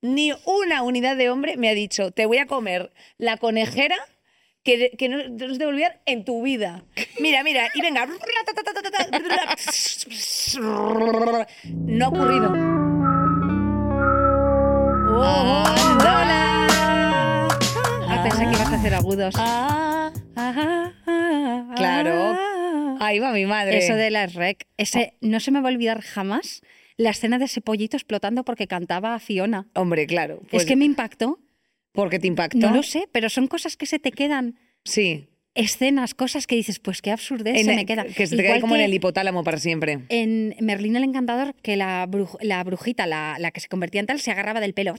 ni una unidad de hombre me ha dicho, te voy a comer la conejera que, que no, no se te va a olvidar en tu vida. Mira, mira, y venga. No ha ocurrido. ¡Hola! Ah, pensé que ibas a hacer agudos. Ah, Ah, ah, Claro. ah. ahí va mi madre. Eso de la rec. Ese, no se me va a olvidar jamás la escena de ese pollito explotando porque cantaba a Fiona. Hombre, claro. pues, es que me impactó. Porque te impactó. No lo sé, pero son cosas que se te quedan. Sí. Escenas, cosas que dices, pues qué absurdez En se el- me queda. Que se te queda como en el hipotálamo para siempre. En Merlín el Encantador, que la, bruj- la brujita, la, la que se convertía en tal, se agarraba del pelo.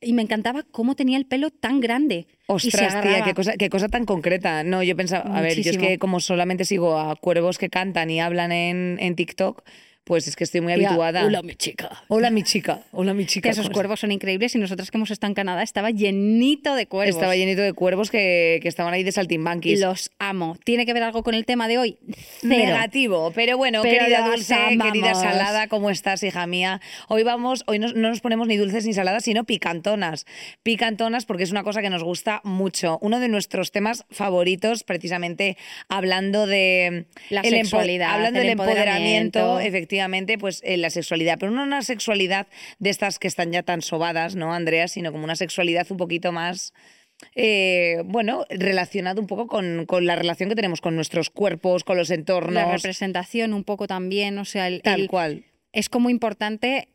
Y me encantaba cómo tenía el pelo tan grande. Ostras, tía, qué cosa, qué cosa tan concreta. No, yo pensaba, a ver, yo es que como solamente sigo a cuervos que cantan y hablan en, en TikTok, pues es que estoy muy Tía, habituada. Hola, mi chica. Hola, mi chica. Hola, mi chica. Esos ¿cómo cuervos son increíbles y nosotros que hemos estado en Canadá estaba llenito de cuervos. Estaba llenito de cuervos que, que estaban ahí de saltimbanquis. los amo. ¿Tiene que ver algo con el tema de hoy? Cero. Negativo, pero bueno, Pero querida dulce, querida salada, ¿cómo estás, hija mía? Hoy vamos, hoy no, no nos ponemos ni dulces ni saladas, sino picantonas. Picantonas porque es una cosa que nos gusta mucho. Uno de nuestros temas favoritos, precisamente hablando de La el sexualidad, hablando el del empoderamiento, empoderamiento. Efectivamente, pues eh, la sexualidad, pero no una sexualidad de estas que están ya tan sobadas, ¿no, Andrea? Sino como una sexualidad un poquito más eh, bueno, relacionado un poco con, con la relación que tenemos con nuestros cuerpos, con los La entornos, representación un poco también, o sea, el- tal el- cual. es como importante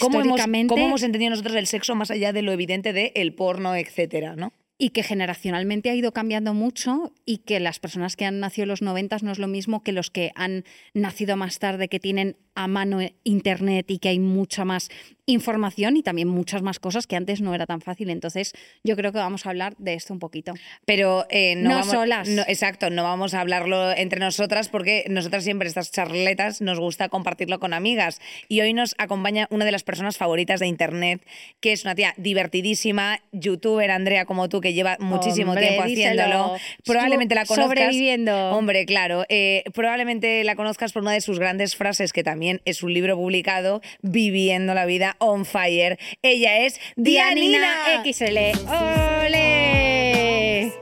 ¿Cómo hemos, históricamente cómo hemos entendido nosotros el sexo más allá de lo evidente de el porno, etcétera, ¿no? Y que generacionalmente ha ido cambiando mucho y que las personas que han nacido en los 90 no es lo mismo que los que han nacido más tarde, que tienen a mano internet y que hay mucha más información y también muchas más cosas que antes no era tan fácil. Entonces, yo creo que vamos a hablar de esto un poquito. Pero eh, no, No vamos, solas. no- exacto, no vamos a hablarlo entre nosotras porque nosotras siempre estas charletas nos gusta compartirlo con amigas. Y hoy nos acompaña una de las personas favoritas de Internet, que es una tía divertidísima, youtuber, Andrea, como tú, que lleva muchísimo Hombre, tiempo díselo. haciéndolo. Probablemente la conozcas. sobreviviendo. Hombre, claro. eh, probablemente la conozcas por una de sus grandes frases, que también es un libro publicado, Viviendo la vida on fire. Ella es Dianina. XL. ¡Ole!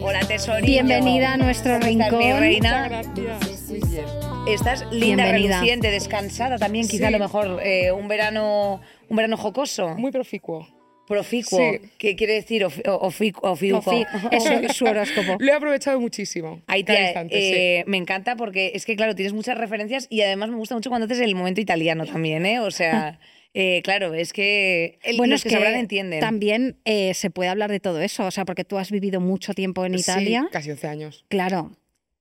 Hola, tesorito. Bienvenida a nuestro ¿Cómo estás, mi rincón. reina? Gracias. Muy bien. Estás linda, Bienvenida. reluciente, descansada también, quizá a lo mejor eh, un verano un verano jocoso, Muy proficuo. proficuo. Sí. ¿Qué quiere decir ofi- ofi- ofiuco? Ofi- Eso es su horóscopo. Lo he aprovechado muchísimo. Ahí instante, eh, me encanta porque es que, claro, tienes muchas referencias y además me gusta mucho cuando haces el momento italiano también, ¿eh? O sea, eh, claro, es que el- Bueno, los es que, que sabrán entienden. también eh, se puede hablar de todo eso, o sea, porque tú has vivido mucho tiempo en. Italia. Sí, casi 11 años. Claro.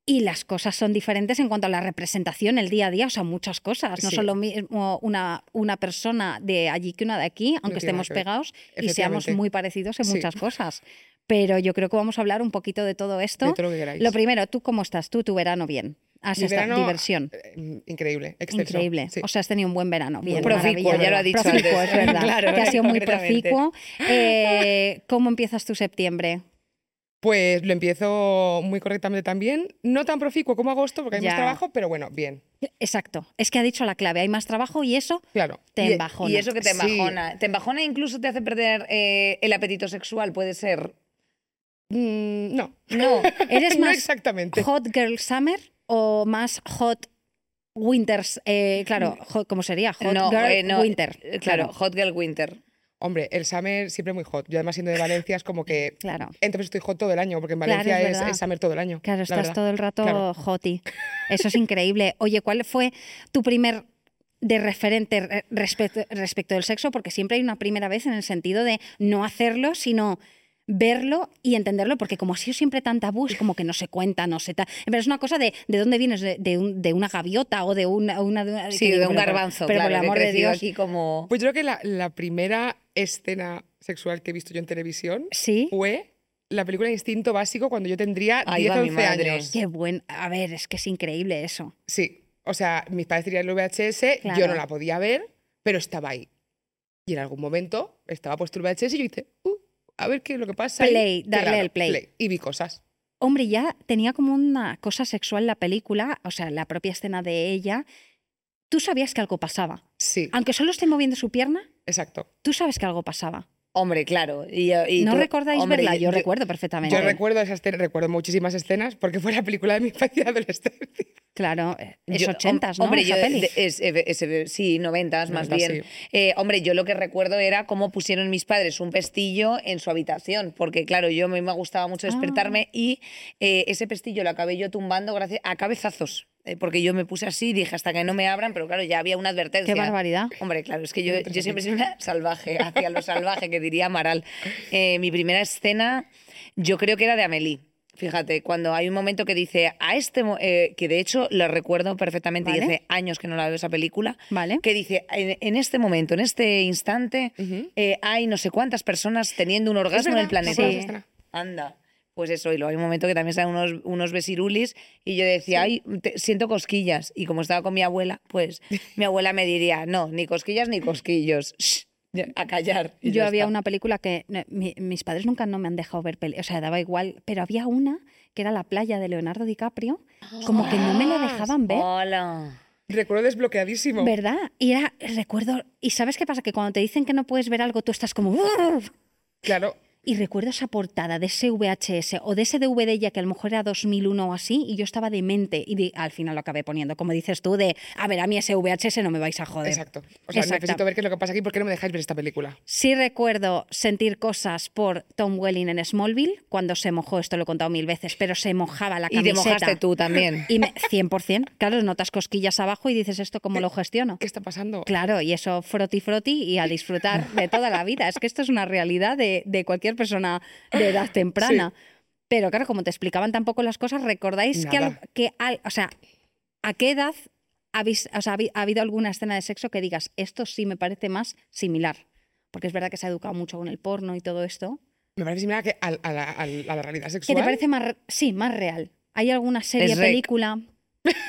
Y las cosas son diferentes en cuanto a la representación, el día a día, o sea, muchas cosas. No Sí. son lo mismo una, una persona de allí que una de aquí, aunque estemos pegados y seamos muy parecidos en Sí. muchas cosas. Pero yo creo que vamos a hablar un poquito de todo esto. De todo lo que queráis. Lo primero, ¿tú cómo estás? ¿Tú tu verano bien? ¿Has Mi estado verano, diversión? eh, increíble, excelso. Increíble. Sí. O sea, has tenido un buen verano. Bien, proficuo, ya lo ha dicho Proficuo, antes. es verdad. Claro, que ha sido muy proficuo. Eh, ¿Cómo empiezas tu septiembre? Pues lo empiezo muy correctamente también. No tan proficuo como agosto, porque hay Ya. más trabajo, pero bueno, bien. Exacto. Es que ha dicho la clave. Hay más trabajo y eso Claro. te Y- embajona. Y eso que te Sí. embajona. Te embajona e incluso te hace perder eh, el apetito sexual, puede ser. Mm, no. No. ¿Eres no más exactamente. hot girl summer o más hot winters? Eh, claro, hot- ¿cómo sería? Hot no, girl eh, no, winter. eh, Claro, Hot Girl Winter. Hombre, el summer siempre muy hot. Yo además siendo de Valencia es como que... Claro. Entonces estoy hot todo el año, porque en Claro, Valencia es es, summer todo el año. Claro, la estás todo el rato Claro. hoti. Eso es increíble. Oye, ¿cuál fue tu primer de referente re- respecto, respecto del sexo? Porque siempre hay una primera vez en el sentido de no hacerlo, sino verlo y entenderlo, porque como ha sido siempre tan tabú, es como que no se cuenta, no se... ta- Pero es una cosa de, ¿de dónde vienes? ¿De, de un- de una gaviota o de una... una- de una- Sí, de digo, un garbanzo, Pero claro, por el amor de Dios. aquí como... Pues yo creo que la, la primera escena sexual que he visto yo en televisión Sí. fue la película Instinto Básico cuando yo tendría Ahí 10 va o mi 11 madre. años. Qué buen... A ver, es que es increíble eso. Sí, o sea, mis padres tenían el VHS, Claro. yo no la podía ver, pero estaba ahí. Y en algún momento estaba puesto el VHS y yo hice, uh, a ver qué es lo que pasa. ahí". Play, darle el play. Y vi cosas. Hombre, ya tenía como una cosa sexual la película, o sea, la propia escena de ella. Tú sabías que algo pasaba. Sí, Aunque solo esté moviendo su pierna, exacto. tú sabes que algo pasaba. Hombre, claro. Y, y ¿No tú- recordáis hombre, verla? Yo recuerdo perfectamente. Yo recuerdo esa escena, recuerdo muchísimas escenas porque fue la película de mi infancia y adolescencia. Claro, eh, es Yo- ochentas, ¿no? Hombre, yo, peli. de- es- es- es- sí, noventas más bien. sí. Eh, hombre, yo lo que recuerdo era cómo pusieron mis padres un pestillo en su habitación, porque claro, yo a mí me gustaba mucho Ah. despertarme y eh, ese pestillo lo acabé yo tumbando gracias a cabezazos. Eh, Porque yo me puse así, dije hasta que no me abran, pero claro, ya había una advertencia. Qué barbaridad. Hombre, claro, es que yo, yo siempre soy una salvaje, hacia lo salvaje, que diría Amaral. Eh, mi primera escena, yo creo que era de Amelie. Fíjate, cuando hay un momento que dice, a este, eh, que de hecho lo recuerdo perfectamente y hace años que no la veo esa película, Vale. que dice, en, en este momento, en este instante, eh, hay no sé cuántas personas teniendo un orgasmo en el planeta. escena. Anda. Pues eso, y luego hay un momento que también salen unos, unos besirulis y yo decía, ay, te- siento cosquillas. Y como estaba con mi abuela, pues mi abuela me diría, no, ni cosquillas ni cosquillos. Shh, ya, a callar. Y Yo ya había está. una película que mi- mis padres nunca no me han dejado ver peli, o sea, daba igual, pero había una que era La playa de Leonardo DiCaprio, como que no me la dejaban ver. Hola. Recuerdo desbloqueadísimo. ¿Verdad? Y era, recuerdo, y ¿sabes qué pasa? Que cuando te dicen que no puedes ver algo, tú estás como... Claro, Y recuerdo esa portada de ese VHS o de ese DVD ya que a lo mejor era 2001 o así, y yo estaba demente y al final lo acabé poniendo, como dices tú, de, a ver, a mí ese VHS no me vais a joder. exacto. O sea, Exacto. necesito ver qué es lo que pasa aquí, ¿por qué no me dejáis ver esta película? Sí recuerdo sentir cosas por Tom Welling en Smallville, cuando se mojó, esto lo he contado mil veces, pero se mojaba la Y te camiseta. mojaste tú también. Y me, 100%, claro, notas cosquillas abajo y dices, ¿esto cómo lo gestiono? ¿Qué está pasando? Claro, y eso froti froti y a disfrutar de toda la vida. Es que esto es una realidad de, de cualquier persona de edad temprana. Pero claro, como te explicaban tampoco las cosas, ¿recordáis que, al- Nada. que al- o sea, a qué edad habéis, o sea, ha habi- ha habido alguna escena de sexo que digas, esto sí me parece más similar? Porque es verdad que se ha educado mucho con el porno y todo esto. Me parece similar que a, la, a la- a la realidad ¿Qué sexual. te parece más, sí, más real? ¿Hay alguna serie, Es Rec.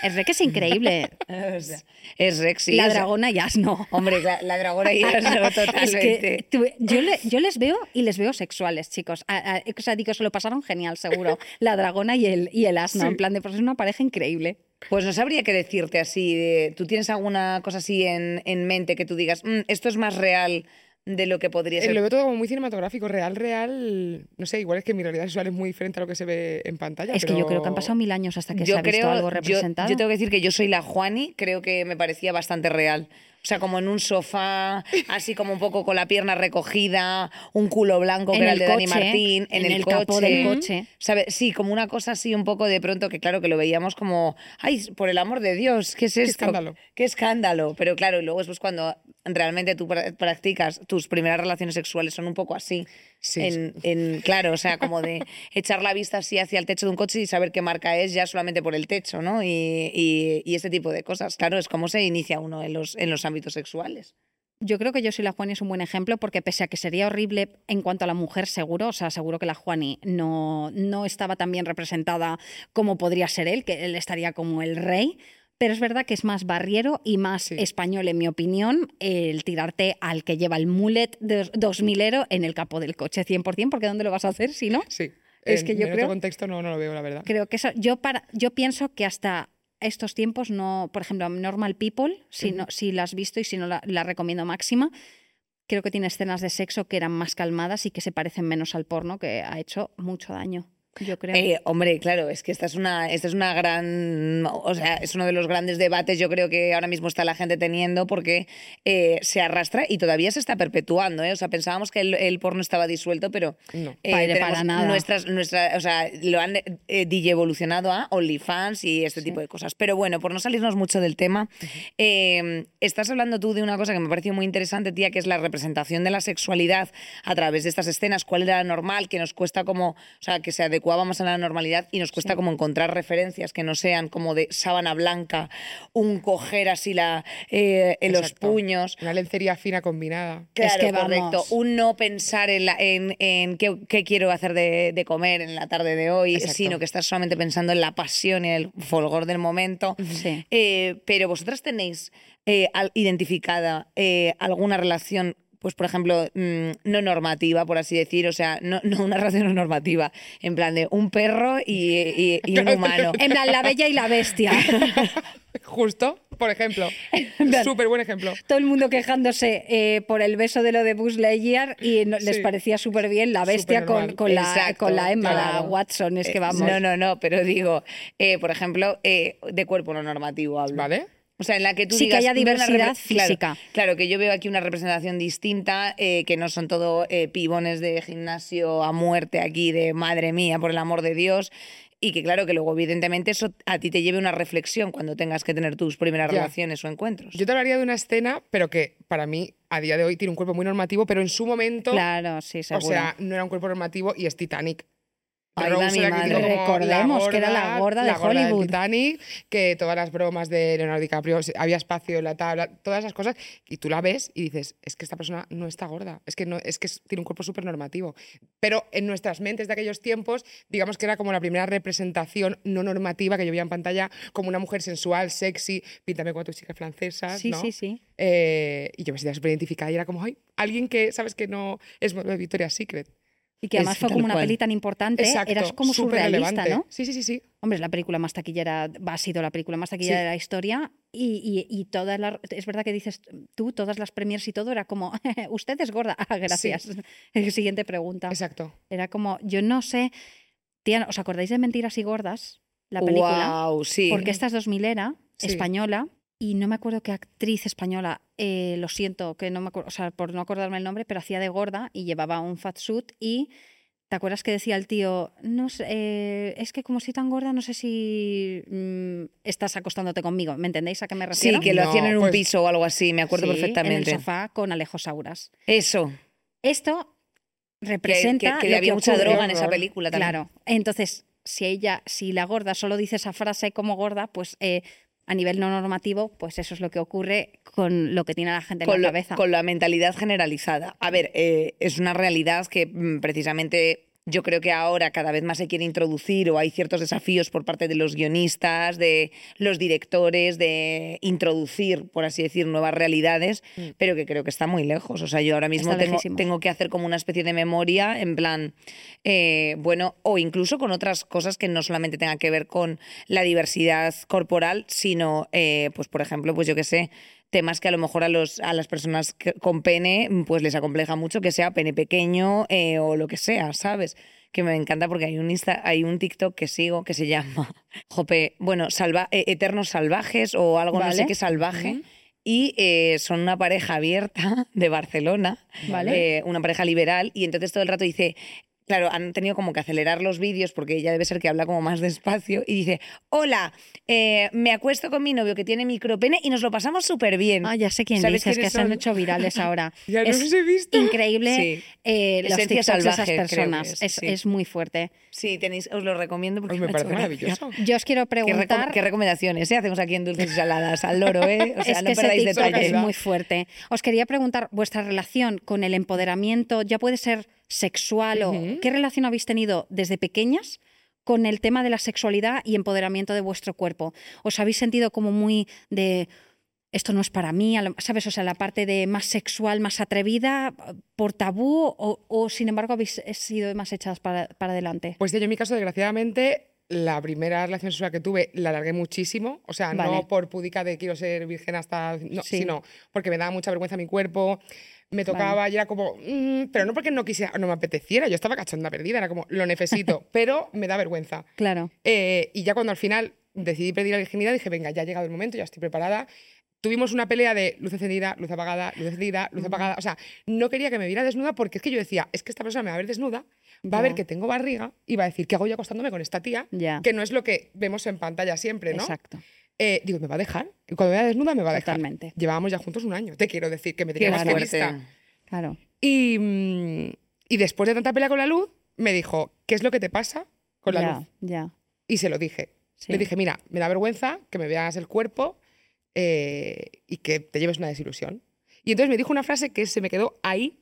Es re que es increíble. O sea, es Rexy. la dragona ya no. Hombre, la, la dragona ya no, Es totalmente. que tú- yo, le- yo les veo y les veo sexuales, chicos. A- a- o sea, digo, se lo pasaron genial, seguro. La dragona y el, y el asno, Sí. en plan de, pues es una pareja increíble. Pues no sabría qué decirte así. de- ¿Tú tienes alguna cosa así en, en mente que tú digas, "Mm, esto es más real de lo que podría Eh, ser? lo veo todo como muy cinematográfico, real, real. No sé, igual es que mi realidad sexual es muy diferente a lo que se ve en pantalla. Es que yo creo que han pasado mil años hasta que se yo ha visto creo, algo yo- representado. Yo, tengo que decir que yo soy la Juani, creo que me parecía bastante real. O sea, como en un sofá, así como un poco con la pierna recogida, un culo blanco que En era el de Dani Martín, en, en el, el coche. capó del coche. ¿Sabe? Sí, como una cosa así un poco de pronto que claro que lo veíamos como, ay, por el amor de Dios, ¿qué es esto? escándalo. Qué escándalo. Pero claro, y luego después cuando realmente tú pra- practicas tus primeras relaciones sexuales son un poco así. Sí, en, en- claro, o sea, como de echar la vista así hacia el techo de un coche y saber qué marca es ya solamente por el techo, ¿no? Y, y, y este tipo de cosas. Claro, es como se inicia uno en los, en los ámbitos sexuales. Yo creo que yo soy la Juani es un buen ejemplo porque pese a que sería horrible en cuanto a la mujer, seguro, o sea, seguro que la Juani no, no estaba tan bien representada como podría ser él, que él estaría como el rey. Pero es verdad que es más barriero y más Sí. español, en mi opinión, el tirarte al que lleva el mullet de 2000ero en el capó del coche 100%, porque ¿dónde lo vas a hacer si no? Sí. Es en- que yo en creo- otro contexto no, no lo veo, la verdad. Creo que eso, yo, para, yo pienso que hasta estos tiempos no, por ejemplo, Normal People, si, no, si la has visto y si no la, la recomiendo máxima, creo que tiene escenas de sexo que eran más calmadas y que se parecen menos al porno, que ha hecho mucho daño, yo creo. Eh, hombre, claro, es que esta es una, esta es una gran, o sea, es uno de los grandes debates yo creo que ahora mismo está la gente teniendo porque eh, se arrastra y todavía se está perpetuando, ¿eh? O sea, pensábamos que el, el porno estaba disuelto, pero No. eh, Para- nada. nuestras, nuestra, o sea, lo han eh, DJ evolucionado a OnlyFans y este tipo de cosas. Pero bueno, por no salirnos mucho del tema, eh, estás hablando tú de una cosa que me pareció muy interesante, tía, que es la representación de la sexualidad a través de estas escenas, cuál era la normal, que nos cuesta como, o sea, que se adecuaba más a la normalidad y nos cuesta como encontrar referencias que no sean como de sábana blanca, un coger así la, eh, en los puños. Una lencería fina combinada. Claro, Es que correcto. vamos. Un no pensar en, la- en, en qué, qué quiero hacer de, de comer en la tarde de hoy, Exacto. sino que estás solamente pensando en la pasión y el folgor del momento. Sí. Eh, pero vosotras tenéis eh, al- identificada eh, alguna relación pues por ejemplo, mm, no normativa, por así decir, o sea, no, no una relación no normativa, en plan de un perro y, y- y un humano. En plan, la bella y la bestia. Justo, por ejemplo. Súper buen ejemplo. Todo el mundo quejándose eh, por el beso de lo de Buzz Lightyear y no- les parecía súper bien la bestia con, con, la, con la Emma, la claro. Watson. Es que Eh, vamos. No, no, no, pero digo, eh, por ejemplo, eh, de cuerpo no normativo hablo. ¿Vale? O sea, en la que tú Sí, que digas, haya veo una diversidad claro, física. Claro, que yo veo aquí una representación distinta, eh, que no son todo eh, pibones de gimnasio a muerte aquí, de madre mía, por el amor de Dios. Y que claro, que luego evidentemente eso a ti te lleve una reflexión cuando tengas que tener tus primeras Ya. relaciones o encuentros. Yo te hablaría de una escena, pero que para mí a día de hoy tiene un cuerpo muy normativo, pero en su momento, Claro, sí, o seguro. sea, no era un cuerpo normativo y es Titanic. Ahí Rose mi era madre. Recordemos que era la gorda de del Hollywood. Titanic, que todas las bromas de Leonardo DiCaprio, había espacio en la tabla, todas esas cosas, y tú la ves y dices, es que esta persona no está gorda, es que, no, es que tiene un cuerpo súper normativo. Pero en nuestras mentes de aquellos tiempos, digamos que era como la primera representación no normativa que yo veía en pantalla, como una mujer sensual, sexy, píntame cuatro chicas francesas, Sí, ¿no? sí, sí. Eh, y yo me sentía súper identificada y era como, ay, alguien que, ¿sabes? Que no es Victoria's Secret. Y que además Es fue como una cual. peli tan importante, Exacto, eras como surrealista, relevante. ¿no? Sí, sí, sí, sí. Hombre, es la película más taquillera, ha sido la película más taquillera Sí. de la historia y, y, y todas las, es verdad que dices tú, todas las premiers y todo era como, usted es gorda, ah, gracias. Siguiente pregunta. Exacto. Era como, yo no sé, tía, ¿os acordáis de Mentiras y Gordas? La película. Wow, sí. Porque esta es 2000 era, Sí. española, y no me acuerdo qué actriz española, eh, lo siento, que no me acuerdo, o sea, por no acordarme el nombre, pero hacía de gorda y llevaba un fat suit y ¿Te acuerdas que decía el tío, no sé, eh, es que como soy tan gorda, no sé si mm, estás acostándote conmigo? ¿Me entendéis a qué me Sí, refiero? que lo No, hacían en un pues- piso o algo así, me acuerdo Sí, En perfectamente. el sofá con Alejo Sauras. Eso, Esto que, representa. que- que lo había que mucha ocurre. droga en esa película también. Claro. Entonces, si ella, si la gorda solo dice esa frase como gorda, pues eh, a nivel no normativo, pues eso es lo que ocurre con lo que tiene la gente en con, la lo- cabeza. con la mentalidad generalizada. A ver, eh, es una realidad que mm, precisamente yo creo que ahora cada vez más se quiere introducir o hay ciertos desafíos por parte de los guionistas, de los directores, de introducir, por así decir, nuevas realidades, Mm. pero que creo que está muy lejos. O sea, yo ahora mismo tengo que hacer como una especie de memoria, en plan, eh, bueno, o incluso con otras cosas que no solamente tengan que ver con la diversidad corporal, sino, eh, pues por ejemplo, pues yo qué sé, temas que a lo mejor a, los, a las personas que- con pene pues les acompleja mucho que sea pene pequeño eh, o lo que sea, ¿sabes? Que me encanta porque hay un Insta, hay un TikTok que sigo que se llama, jope, bueno, salva, eh, Eternos Salvajes o algo no sé Vale. qué salvaje. Y eh, son una pareja abierta de Barcelona, Vale. eh, una pareja liberal, y entonces todo el rato dice, claro, han tenido como que acelerar los vídeos porque ella debe ser que habla como más despacio, y dice, hola, eh, me acuesto con mi novio que tiene micropene y nos lo pasamos súper bien. Ah, ya sé quién ¿Sabes dices, que quiénes se han son? hecho virales ahora. Ya no es los he visto. increíble Sí. eh, los TikToks de esas personas. es, es, sí. es muy fuerte. Sí, tenéis, os lo recomiendo porque Pues me parece maravilloso. Yo os quiero ¿Qué, recom- preguntar... qué recomendaciones eh? hacemos aquí en Dulces y Saladas? Al loro, ¿eh? O sea, es no que perdáis TikTok detalle. es muy fuerte. Os quería preguntar vuestra relación con el empoderamiento, ya puede ser sexual o qué relación habéis tenido desde pequeñas con el tema de la sexualidad y empoderamiento de vuestro cuerpo. ¿Os habéis sentido como muy de esto no es para mí, ¿sabes? O sea, la parte de más sexual, más atrevida, por tabú, o, o, sin embargo habéis sido más echadas para, para adelante. Pues yo en mi caso, desgraciadamente, la primera relación sexual que tuve la alargué muchísimo. O sea, Vale. no por pudica de quiero ser virgen hasta. No, Sí. sino porque me daba mucha vergüenza mi cuerpo. Me tocaba y era como. mm, pero no porque no quisiera, no me apeteciera. Yo estaba cachonda perdida, era como, lo necesito, pero me da vergüenza. Claro. Eh, y ya cuando al final decidí pedir la virginidad, dije, venga, ya ha llegado el momento, ya estoy preparada. Tuvimos una pelea de luz encendida, luz apagada, luz encendida, luz apagada. O sea, no quería que me viera desnuda porque es que yo decía, es que esta persona me va a ver desnuda, va a ver que tengo barriga y va a decir, ¿qué hago yo acostándome con esta tía? Que no es lo que vemos en pantalla siempre, ¿no? Exacto. Eh, digo, me va a dejar. Y cuando me vea desnuda, me va a dejar. Totalmente. Llevábamos ya juntos un año. Te quiero decir que me Qué tenía más que lista. Claro. Y, mm, y después de tanta pelea con la luz, me dijo, ¿qué es lo que te pasa con la ya, luz? ya. Y se lo dije. Sí. Le dije, mira, me da vergüenza que me veas el cuerpo eh, y que te lleves una desilusión. Y entonces me dijo una frase que se me quedó ahí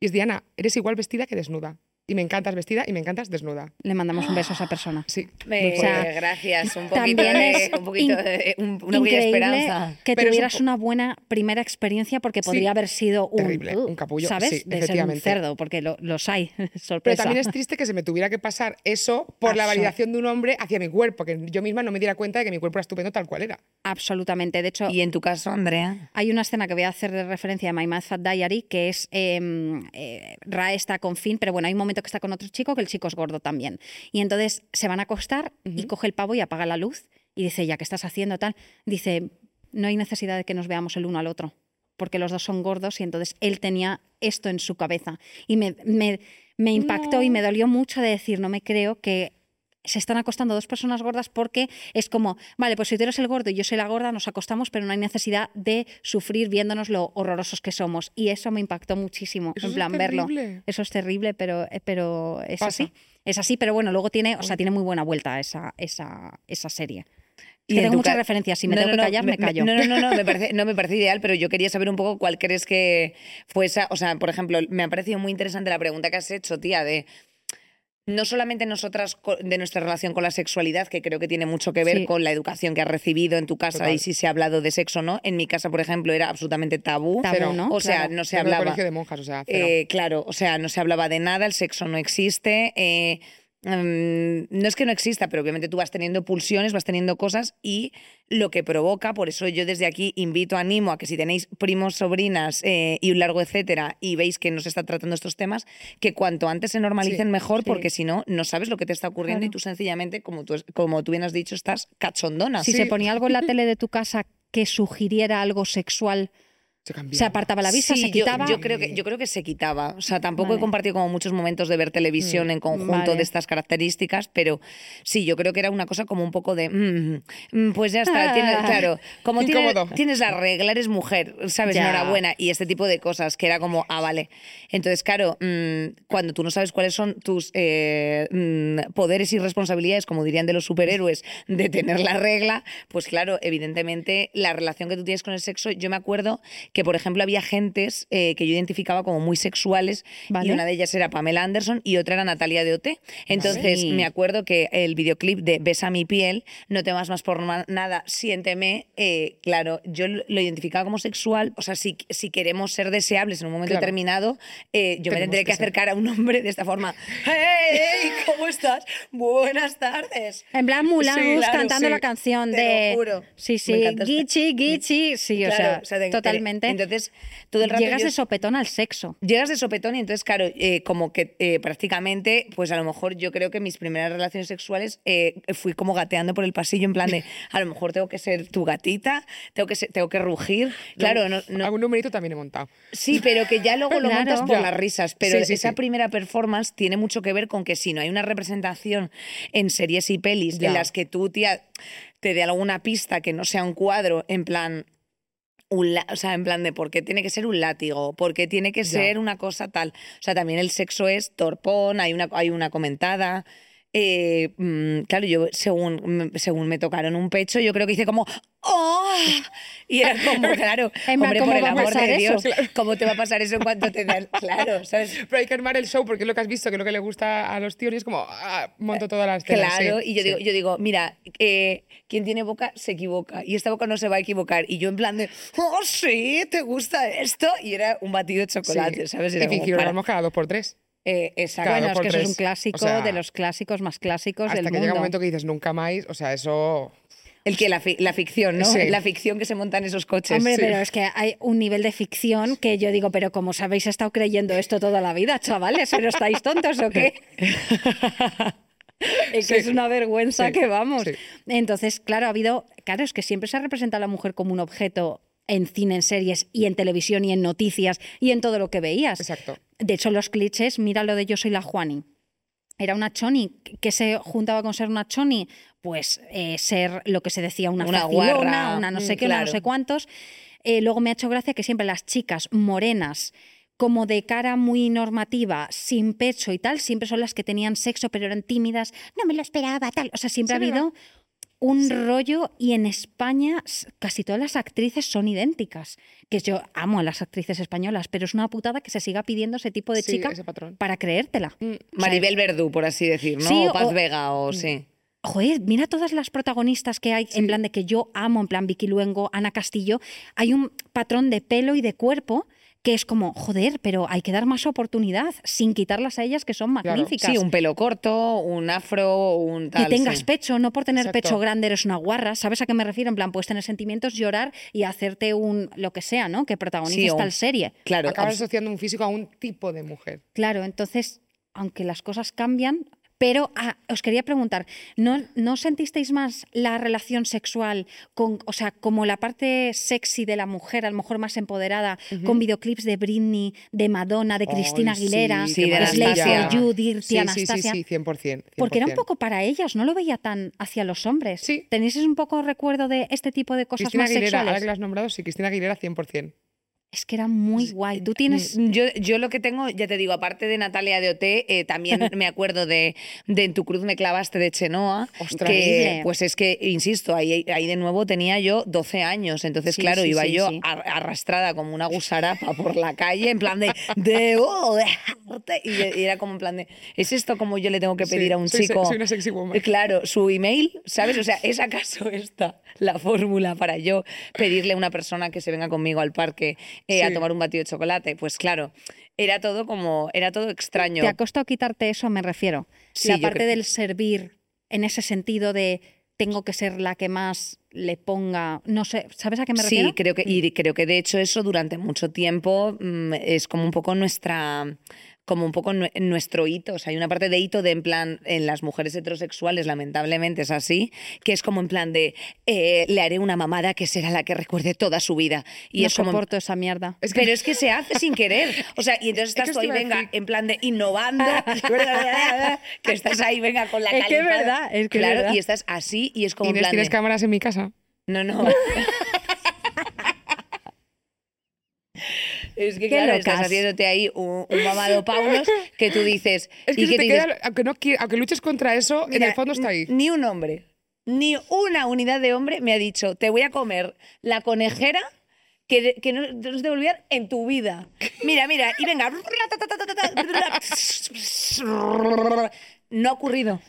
y es, Diana, eres igual vestida que desnuda. Y me encantas vestida y me encantas desnuda. Le mandamos un beso a esa persona. Sí. Eh, O sea, gracias, un poquito, También de, es un poquito in- de- un- una increíble esperanza. que Pero un tuvieras una buena primera experiencia porque Sí. podría haber sido un, Terrible, uh, un capullo, ¿sabes? sí, de ser un cerdo, porque lo- los hay, Pero sorpresa. también es triste que se me tuviera que pasar eso por la validación de un hombre hacia mi cuerpo, que yo misma no me diera cuenta de que mi cuerpo era estupendo tal cual era. Absolutamente. De hecho, Y en tu caso, Andrea. Hay una escena que voy a hacer de referencia a My Mad Fat Diary, que es eh, eh, Ra está con Finn, pero bueno, hay un momento que está con otro chico, que el chico es gordo también. Y entonces se van a acostar y coge el pavo y apaga la luz y dice, ya, ¿qué estás haciendo tal? Dice, no hay necesidad de que nos veamos el uno al otro, porque los dos son gordos y entonces él tenía esto en su cabeza. Y me, me, me impactó y me dolió mucho de decir, no me creo que se están acostando dos personas gordas porque es como, vale, pues si tú eres el gordo y yo soy la gorda, nos acostamos, pero no hay necesidad de sufrir viéndonos lo horrorosos que somos. Y eso me impactó muchísimo, Eso en es plan, verlo. terrible. Eso es terrible, pero, eh, pero es Pasa. así. Es así, pero bueno, luego tiene, o sea, tiene muy buena vuelta esa, esa, esa serie. Es Y que tengo muchas referencias. Si me No, tengo no, que no, callar, me, callo. No, no, no, no, me parece, no me parece ideal, pero yo quería saber un poco cuál crees que fue esa. O sea, por ejemplo, me ha parecido muy interesante la pregunta que has hecho, tía, de. No solamente nosotras de nuestra relación con la sexualidad, que creo que tiene mucho que ver Sí. con la educación que has recibido en tu casa Total. y si se ha hablado de sexo o no. En mi casa, por ejemplo, era absolutamente tabú. Tabú, Cero. ¿no? O sea, Claro. no se hablaba. colegio de monjas, o sea. Eh, claro, o sea, no se hablaba de nada, el sexo no existe. eh, mm, no es que no exista, pero obviamente tú vas teniendo pulsiones, vas teniendo cosas y lo que provoca, por eso yo desde aquí invito, animo a que si tenéis primos, sobrinas eh, y un largo etcétera y veis que no se está tratando estos temas, que cuanto antes se normalicen Sí, mejor, sí. porque si no, no sabes lo que te está ocurriendo y tú sencillamente, como tú, como tú bien has dicho, estás cachondona. Si Sí. se ponía algo en la tele de tu casa que sugiriera algo sexual, Se apartaba la vista, Sí, se quitaba. Yo, creo que, yo creo que se quitaba. O sea, tampoco he compartido como muchos momentos de ver televisión en conjunto Vale. de estas características, pero sí, yo creo que era una cosa como un poco de. mm, mm, pues ya está. tienes- claro, como tienes, tienes la regla, eres mujer, ¿sabes? Ya. Enhorabuena. Y este tipo de cosas, que era como, ah, vale. Entonces, claro, mm, cuando tú no sabes cuáles son tus eh, mm, poderes y responsabilidades, como dirían de los superhéroes, de tener la regla, pues claro, evidentemente la relación que tú tienes con el sexo, yo me acuerdo que, por ejemplo, había gentes eh, que yo identificaba como muy sexuales y una de ellas era Pamela Anderson y otra era Natalia de Ote. Entonces, Sí. me acuerdo que el videoclip de Besa mi piel, no temas más por nada, siénteme, eh, claro, yo lo identificaba como sexual, o sea, si, si queremos ser deseables en un momento Claro. determinado, eh, yo me tendré que acercar a un hombre de esta forma. ¡Hey, hey! ¿Cómo estás? Buenas tardes. En plan Mulan Sí, Rouge claro, cantando sí, la canción te de. lo juro. Sí, sí, Gichi, Gichi. Sí, o sea, te- te- totalmente. Entonces, todo el rato Llegas yo- de sopetón al sexo. Llegas de sopetón y entonces, claro, eh, como que eh, prácticamente, pues a lo mejor yo creo que mis primeras relaciones sexuales eh, fui como gateando por el pasillo en plan de, a lo mejor tengo que ser tu gatita, tengo que, ser- tengo que rugir. Claro, no, no- Algún numerito también he montado. sí, pero que ya luego lo Claro. montas por Ya. las risas. Pero Sí, sí, esa sí. primera performance tiene mucho que ver con que si no hay una representación en series y pelis Ya. en las que tú, tía, te dé alguna pista que no sea un cuadro, en plan un o sea, en plan de por qué tiene que ser un látigo, por qué tiene que Ya. ser una cosa tal. O sea, también el sexo es torpón, hay una, hay una comentada. Eh, mm, claro, yo según, según me tocaron un pecho, yo creo que hice como ¡Oh! Y era como, claro, hombre, ¿cómo por el amor de eso? Dios, ¿cómo te va a pasar eso en cuanto te dan? Claro, ¿sabes? Pero hay que armar el show porque es lo que has visto, que es lo que le gusta a los tíos y es como, ah, monto toda la escena. Claro, sí, y yo sí. digo, yo digo, mira, eh, quien tiene boca se equivoca y esta boca no se va a equivocar. Y yo en plan de, oh, sí, ¿te gusta esto? Y era un batido de chocolate, Sí. ¿sabes? Era Y fingir para- por tres. Eh, exacto. Bueno, es que eso es un clásico O sea, de los clásicos más clásicos Hasta del que mundo. llega un momento que dices nunca más, o sea, eso... El que la, fi- la ficción, ¿no? Sí. La ficción que se monta en esos coches. Hombre, Sí. pero es que hay un nivel de ficción que yo digo, pero como os habéis estado creyendo esto toda la vida, chavales, ¿pero estáis tontos o qué? Es que Sí. es una vergüenza Sí, que vamos. sí. Entonces, claro, ha habido. Claro, es que siempre se ha representado a la mujer como un objeto en cine, en series y en televisión y en noticias y en todo lo que veías. Exacto. De hecho, los clichés, mira lo de Yo soy la Juani. Era una choni. ¿Qué se juntaba con ser una choni? Pues eh, ser lo que se decía una, Una facilona, guarra, una no mm, sé qué, una no sé cuántos. Eh, luego me ha hecho gracia que siempre las chicas morenas, como de cara muy normativa, sin pecho y tal, siempre son las que tenían sexo, pero eran tímidas. No me lo esperaba, tal. O sea, siempre Sí, ha habido un rollo y en España casi todas las actrices son idénticas. Que yo amo a las actrices españolas, pero es una putada que se siga pidiendo ese tipo de Sí, chica para creértela. Mm, Maribel Verdú, por así decir, ¿no? Sí, o Paz o- Vega, o sí. Joder, mira todas las protagonistas que hay, en plan de que yo amo, en plan Vicky Luengo, Ana Castillo. Hay un patrón de pelo y de cuerpo que es como, joder, pero hay que dar más oportunidad sin quitarlas a ellas que son Claro. magníficas. Sí, un pelo corto, un afro, un tal. que tengas sí. pecho, no por tener Exacto. pecho grande eres una guarra. ¿Sabes a qué me refiero? En plan, puedes tener sentimientos, llorar y hacerte un lo que sea, ¿no? Que protagonices Sí, tal serie. Claro, Acabas asociando un físico a un tipo de mujer. Claro, entonces, aunque las cosas cambian, pero ah, os quería preguntar, ¿no, ¿no sentisteis más la relación sexual con, o sea, como la parte sexy de la mujer, a lo mejor más empoderada, con videoclips de Britney, de Madonna, de Cristina Aguilera, Sí, de Anastasia. for You, Dirty Sí, sí, Anastasia? sí, sí, 100%. 100%. Porque era un poco para ellas, no lo veía tan hacia los hombres. Sí. ¿Tenéis un poco recuerdo de este tipo de cosas Cristina más Aguilera, ahora sexuales? que lo has nombrado, sí, Cristina Aguilera 100%. Es que era muy guay. Tú tienes... Yo, yo lo que tengo, ya te digo, aparte de Natalia de OT, eh, también me acuerdo de, de En tu cruz me clavaste de Chenoa. Ostras. que, pues es que, insisto, ahí, ahí de nuevo tenía yo 12 años. Entonces, Sí, claro, sí, iba sí, yo arrastrada como una gusarapa por la calle, en plan de, debo dejarte. Y, y era como en plan de, ¿es esto como yo le tengo que pedir a un soy chico? soy una sexy woman. Eh, Claro, su email, ¿sabes? O sea, ¿es acaso esta la fórmula para yo pedirle a una persona que se venga conmigo al parque eh, a tomar un batido de chocolate? Pues claro, era todo como, era todo extraño. ¿Te ha costado quitarte eso? Me refiero. Sí, la parte creo- del servir en ese sentido de tengo que ser la que más le ponga. No sé, ¿sabes a qué me refiero? Sí, creo que, y creo que de hecho eso durante mucho tiempo mm, es como un poco nuestra como un poco nue- nuestro hito, o sea, hay una parte de hito de en plan, en las mujeres heterosexuales lamentablemente es así, que es como en plan de, eh, le haré una mamada que será la que recuerde toda su vida. Y no es como, soporto esa mierda. Es que- Pero es que se hace sin querer. O sea, y entonces Es que estás tú esto ahí, venga, en plan de innovando, que estás ahí, venga, con la Es que es verdad, es que es Claro, verdad. y estás así y es como en plan ¿tienes de, cámaras en mi casa? No, no. Es que Qué claro, locas. estás haciéndote ahí un, un mamado Paulos que tú dices... Es que y que te dices, queda, aunque, no, aunque luches contra eso, en "Mira, el fondo está ahí. Ni un hombre, ni una unidad de hombre me ha dicho, te voy a comer la conejera que, que no no se te olvidar en tu vida. Mira, mira, y venga. No ha ocurrido.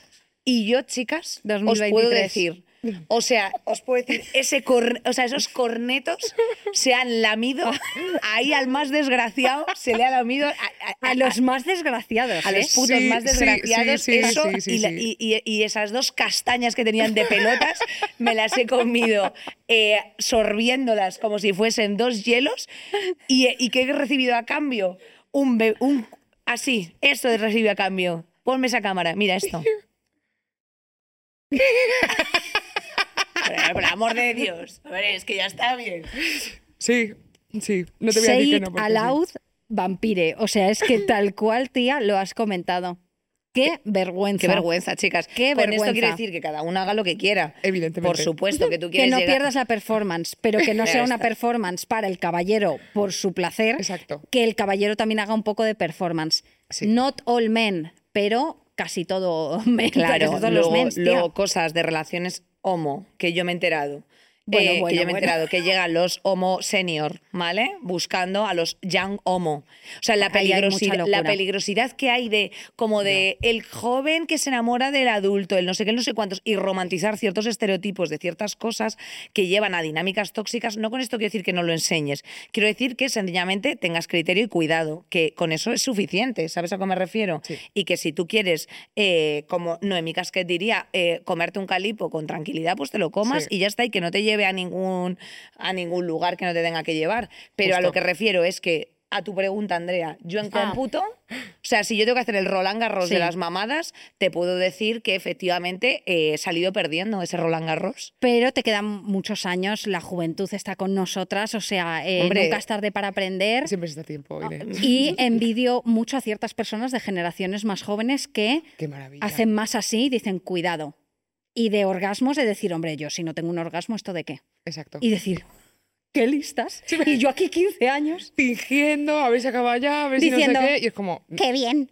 Y yo, chicas, os puedo 2023. decir, o sea, os puedo decir, ese cor- o sea, esos cornetos se han lamido ahí al más desgraciado, se le ha lamido a, a- A los más desgraciados. a ¿eh? los putos Sí, más desgraciados, sí, sí, eso y, la- sí. y- y- y esas dos castañas que tenían de pelotas, me las he comido eh, sorbiéndolas como si fuesen dos hielos. ¿Y, y qué he recibido a cambio? Un, be- un Así, esto he recibido a cambio. Ponme esa cámara, mira esto. Por, el amor de Dios. A ver, es que ya está bien. Sí, sí. No te voy a Say decir que no. porque aloud, vampire. O sea, es que tal cual, tía, lo has comentado. Qué vergüenza. Qué vergüenza, chicas. Qué Con vergüenza. esto quiere decir que cada uno haga lo que quiera. Evidentemente. Por supuesto que tú Que quieres no llegar- pierdas la performance, pero que no sea una performance para el caballero por su placer. Exacto. Que el caballero también haga un poco de performance. Sí. Not all men, pero casi todo men. Claro, casi todos luego, los men, tía. luego cosas de relaciones homo que yo me he enterado. Bueno, Eh, bueno, que yo me he bueno. enterado que llegan los homo senior, ¿vale? Buscando a los young homo. O sea, la, peligrosidad, la peligrosidad que hay de como de el joven que se enamora del adulto, el no sé qué, el no sé cuántos, y romantizar ciertos estereotipos de ciertas cosas que llevan a dinámicas tóxicas. No con esto quiero decir que no lo enseñes. Quiero decir que sencillamente tengas criterio y cuidado, que con eso es suficiente. ¿Sabes a qué me refiero? Sí. y que si tú quieres, eh, como Noemí Casquet diría, eh, comerte un calipo con tranquilidad, pues te lo comas Sí. y ya está, y que no te lleve a ningún, a ningún lugar que no te tenga que llevar. Pero a lo que refiero es que, a tu pregunta, Andrea, yo en Ah. cómputo, o sea, si yo tengo que hacer el Roland Garros Sí. de las mamadas, te puedo decir que efectivamente eh, he salido perdiendo ese Roland Garros. Pero te quedan muchos años, la juventud está con nosotras, o sea, eh, Hombre. nunca es tarde para aprender. Siempre se está tiempo, Inés. Y envidio mucho a ciertas personas de generaciones más jóvenes que hacen más así y dicen cuidado. Y de orgasmos, de decir, hombre, yo si no tengo un orgasmo, ¿esto de qué? Exacto. Y decir, qué listas. Y yo aquí 15 años. Fingiendo, a ver si acaba ya, a ver Diciendo, si no sé qué. Y es como, ¡Qué bien!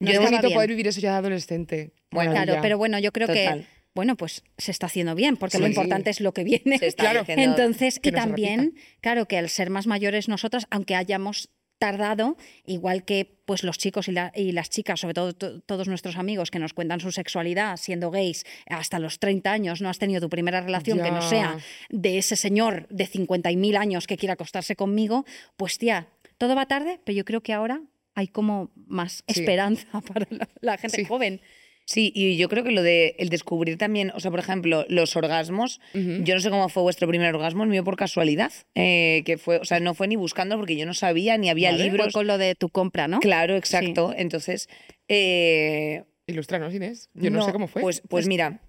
No qué estaba bonito bien. poder vivir eso ya de adolescente. Bueno. Claro, pero bueno, yo creo Total. que bueno, pues se está haciendo bien, porque lo Sí. importante es lo que viene. Se está Claro. Entonces, que y también, claro, que al ser más mayores nosotras, aunque hayamos tardado, igual que pues los chicos y, la- y las chicas, sobre todo to- todos nuestros amigos que nos cuentan su sexualidad siendo gays hasta los 30 años, no has tenido tu primera relación que no sea de ese señor de 50 y mil años que quiere acostarse conmigo, pues tía, todo va tarde, pero yo creo que ahora hay como más Sí. esperanza para la, la gente Sí. joven. Sí, y yo creo que lo de el descubrir también, o sea, por ejemplo, los orgasmos, yo no sé cómo fue vuestro primer orgasmo, el mío por casualidad, eh, que fue, o sea, no fue ni buscando porque yo no sabía, ni había Vale, libros. Fue con lo de tu compra, ¿no? Claro, exacto. Entonces, eh, Ilústranos, Inés. Yo no, sé cómo fue. Pues, pues mira,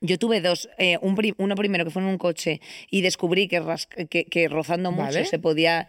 yo tuve dos. eh, un pri- uno primero que fue en un coche y descubrí que, que, que rozando mucho Vale. se podía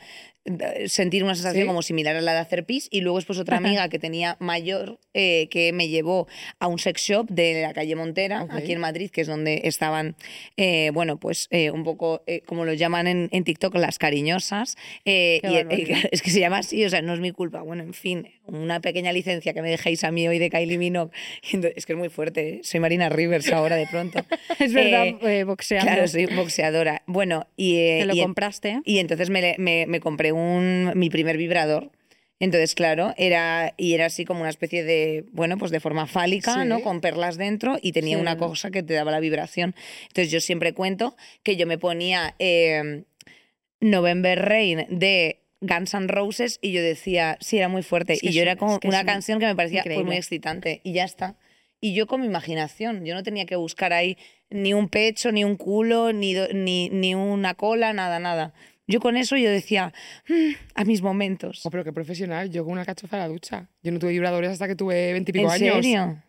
sentir una sensación Sí. como similar a la de hacer pis. Y luego después otra amiga que tenía mayor eh, que me llevó a un sex shop de la calle Montera, aquí en Madrid, que es donde estaban, eh, bueno, pues eh, un poco, eh, como lo llaman en, en TikTok, las cariñosas. eh, y, eh, es que se llama así, o sea, no es mi culpa. Bueno, en fin, una pequeña licencia que me dejéis a mí hoy de Kylie Minogue. Es que es muy fuerte, ¿eh? soy Marina Rivers ahora de pronto. Es verdad, Eh, eh, boxeando. Claro, soy boxeadora. Bueno, y, Te lo y compraste. y entonces me, me- me compré un, mi primer vibrador. Entonces, claro, era, y era así como una especie de, bueno, pues de forma fálica, Sí. ¿no? Con perlas dentro y tenía Sí. una cosa que te daba la vibración. Entonces, yo siempre cuento que yo me ponía November Rain de Guns N' Roses y yo decía, sí, era muy fuerte. Es que y yo es- era como es que una es canción que me parecía pues, muy excitante y ya está. Y yo con mi imaginación, yo no tenía que buscar ahí ni un pecho, ni un culo, ni, do- ni, ni una cola, nada, nada. Yo con eso yo decía, "Mm, a mis momentos. Oh, pero qué profesional. Yo con una cachofa a la ducha. Yo no tuve vibradores hasta que tuve veintipico ¿En años. serio?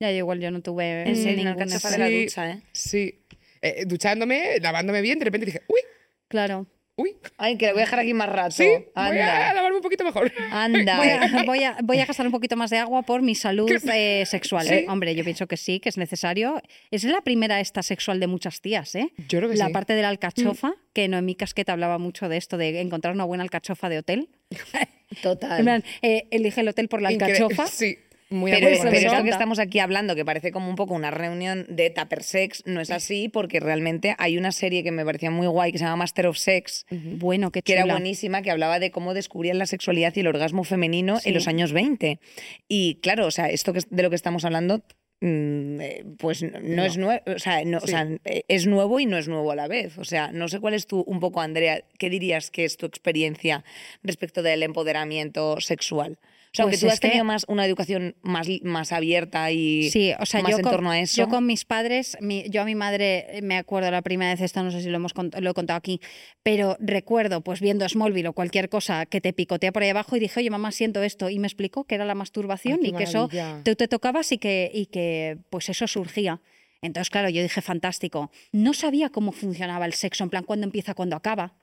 Ya, yo igual yo no tuve En serio, una ninguna cachofa de necesidad. la Sí. ducha, ¿eh? Sí. Eh, duchándome, lavándome bien, de repente dije, uy, Claro. Uy. Ay, que la voy a dejar aquí más rato. Sí, voy a Anda, lavarme un poquito mejor. anda. Voy a, voy, a, voy a gastar un poquito más de agua por mi salud eh, sexual. Sí. Hombre, yo pienso que sí, que es necesario. Es la primera esta sexual de muchas tías, ¿eh? Yo creo que la sí. parte de la alcachofa, que Noemí Casqueta hablaba mucho de esto, de encontrar una buena alcachofa de hotel. Total. En plan, eh, elige el hotel por la Incre- alcachofa. Sí, muy Pero, pero esto que estamos aquí hablando, que parece como un poco una reunión de tupper sex, no es así, porque realmente hay una serie que me parecía muy guay que se llama Master of Sex, Bueno, qué que era buenísima, que hablaba de cómo descubrían la sexualidad y el orgasmo femenino Sí. en los años 20. Y claro, o sea, esto que, de lo que estamos hablando, mm, eh, pues no, es nuevo, o sea, no- o Sí. sea, es nuevo y no es nuevo a la vez. O sea, no sé cuál es tu, un poco, Andrea, ¿qué dirías que es tu experiencia respecto del empoderamiento sexual? O sea, Pues aunque tú has tenido que- más una educación más, más abierta y Sí, o sea, más yo en con, torno a eso. yo con mis padres, mi- yo a mi madre eh, me acuerdo la primera vez, esto no sé si lo, hemos cont- lo he contado aquí, pero recuerdo pues viendo Smallville o cualquier cosa que te picotea por ahí abajo y dije, oye mamá, siento esto y me explicó que era la masturbación Ay, y que eso tú te tocabas y que, y que pues eso surgía. Entonces, claro, yo dije, fantástico. No sabía cómo funcionaba el sexo, en plan, cuándo empieza, cuándo acaba.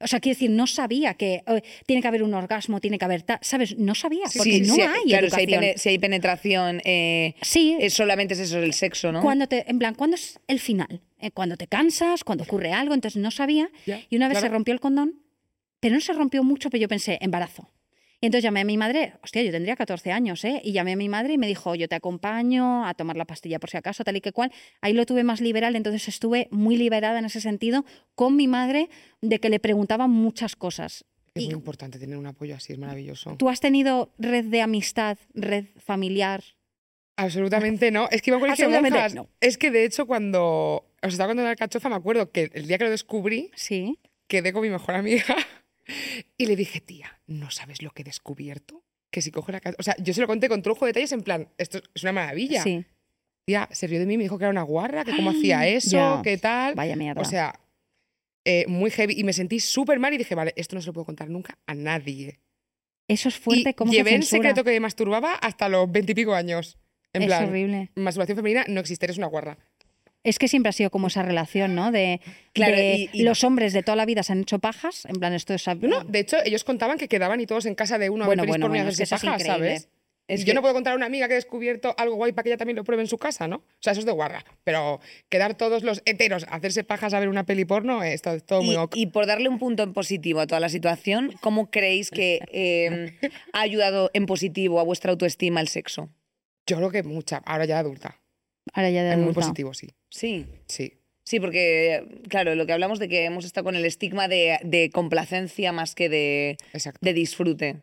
O sea, quiero decir, no sabía que eh, tiene que haber un orgasmo, tiene que haber... ¿Sabes? No sabía, porque sí, no si, hay claro, si hay, si penetración, eh, Sí, es solamente es eso, el sexo, ¿no? cuando te, en plan, ¿cuándo es el final? Eh, cuando te cansas, cuando ocurre algo, entonces no sabía. Y una vez se rompió el condón, pero no se rompió mucho, pero yo pensé, embarazo. Entonces llamé a mi madre, hostia, yo tendría 14 años, ¿eh? Y llamé a mi madre y me dijo, yo te acompaño a tomar la pastilla por si acaso, tal y que cual. Ahí lo tuve más liberal, entonces estuve muy liberada en ese sentido con mi madre de que le preguntaban muchas cosas. Es Y muy importante tener un apoyo así, es maravilloso. ¿Tú has tenido red de amistad, red familiar? Absolutamente no. Es que iba a colegio de monjas. no. Es que de hecho, cuando os estaba contando la alcachofa, me acuerdo que el día que lo descubrí, Sí. quedé con mi mejor amiga y le dije, tía, ¿no sabes lo que he descubierto? Que si coge la. O sea, yo se lo conté con trujo de detalles en plan, esto es una maravilla. Sí. Tía, se rió de mí, me dijo que era una guarra, que cómo hacía eso, Ya. qué tal. Vaya mierda. O sea, eh, muy heavy. Y me sentí súper mal y dije, vale, esto no se lo puedo contar nunca a nadie. Eso es fuerte, y ¿cómo llevé en secreto que me masturbaba hasta los veintipico años. En es plan, horrible. masturbación femenina no existe, eres una guarra. Es que siempre ha sido como esa relación, ¿no? De, Claro, de y- y- los hombres de toda la vida se han hecho pajas, en plan, esto es... No, de hecho, ellos contaban que quedaban y todos en casa de uno a Bueno, ver bueno, bueno, es que es pajas. ¿sabes? Es Y que- yo no puedo contar a una amiga que he descubierto algo guay para que ella también lo pruebe en su casa, ¿no? O sea, eso es de guarra. Pero quedar todos los heteros hacerse pajas a ver una peli porno, eh, está todo muy Y, ok. y por darle un punto en positivo a toda la situación, ¿cómo creéis que eh, ha ayudado en positivo a vuestra autoestima el sexo? Yo creo que mucha, ahora ya adulta. Ahora ya de En muy adulta. positivo, sí. Sí. Sí. Sí, porque, claro, lo que hablamos de que hemos estado con el estigma de, de complacencia más que de, Exacto. de disfrute.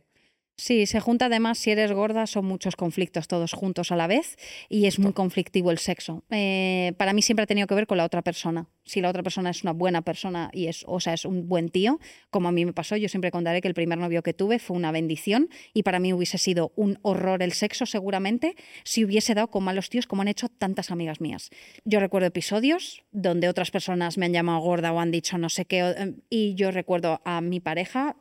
Sí, se junta además, si eres gorda, son muchos conflictos todos juntos a la vez y es muy conflictivo el sexo. Eh, para mí siempre ha tenido que ver con la otra persona. Si la otra persona es una buena persona y es, o sea, es un buen tío, como a mí me pasó, yo siempre contaré que el primer novio que tuve fue una bendición y para mí hubiese sido un horror el sexo seguramente si hubiese dado con malos tíos como han hecho tantas amigas mías. Yo recuerdo episodios donde otras personas me han llamado gorda o han dicho no sé qué em, y yo recuerdo a mi pareja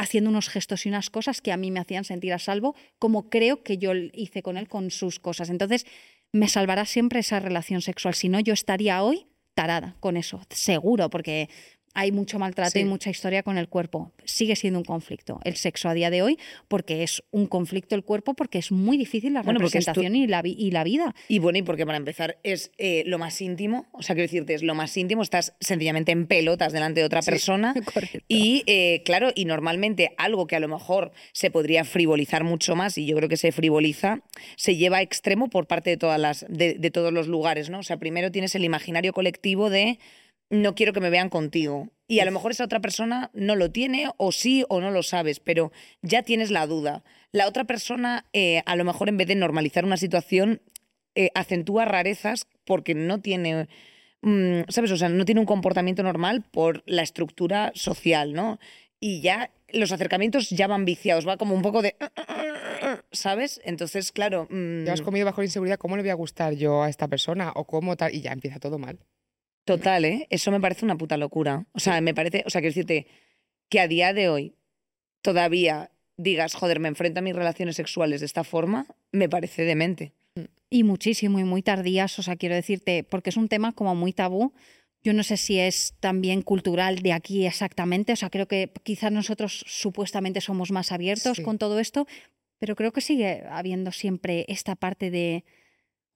haciendo unos gestos y unas cosas que a mí me hacían sentir a salvo, como creo que yo hice con él con sus cosas. Entonces, me salvará siempre esa relación sexual. Si no, yo estaría hoy tarada con eso, seguro, porque hay mucho maltrato y mucha historia con el cuerpo. Sigue siendo un conflicto el sexo a día de hoy, porque es un conflicto el cuerpo, porque es muy difícil la Bueno, representación y, la vi- y la vida. Y bueno, y porque para empezar es eh, lo más íntimo, o sea, quiero decirte, es lo más íntimo, estás sencillamente en pelotas delante de otra persona. Correcto. Y eh, claro, y normalmente algo que a lo mejor se podría frivolizar mucho más, y yo creo que se frivoliza, se lleva a extremo por parte de todas las, de, de todos los lugares, ¿no? O sea, primero tienes el imaginario colectivo de no quiero que me vean contigo. Y a lo mejor esa otra persona no lo tiene, o sí, o no lo sabes, pero ya tienes la duda. La otra persona, eh, a lo mejor en vez de normalizar una situación, eh, acentúa rarezas porque no tiene, mm, ¿sabes? O sea, no tiene un comportamiento normal por la estructura social, ¿no? Y ya los acercamientos ya van viciados, va como un poco de, ¿sabes? Entonces, claro, mm, Ya has comido bajo la inseguridad, ¿cómo le voy a gustar yo a esta persona? O cómo tal. Y ya empieza todo mal. Total, ¿eh? Eso me parece una puta locura. O sea, me parece, o sea, quiero decirte que a día de hoy todavía digas, joder, me enfrento a mis relaciones sexuales de esta forma, me parece demente. Y muchísimo y muy tardías, o sea, quiero decirte, porque es un tema como muy tabú. Yo no sé si es también cultural de aquí exactamente, o sea, creo que quizás nosotros supuestamente somos más abiertos Sí. con todo esto, pero creo que sigue habiendo siempre esta parte de...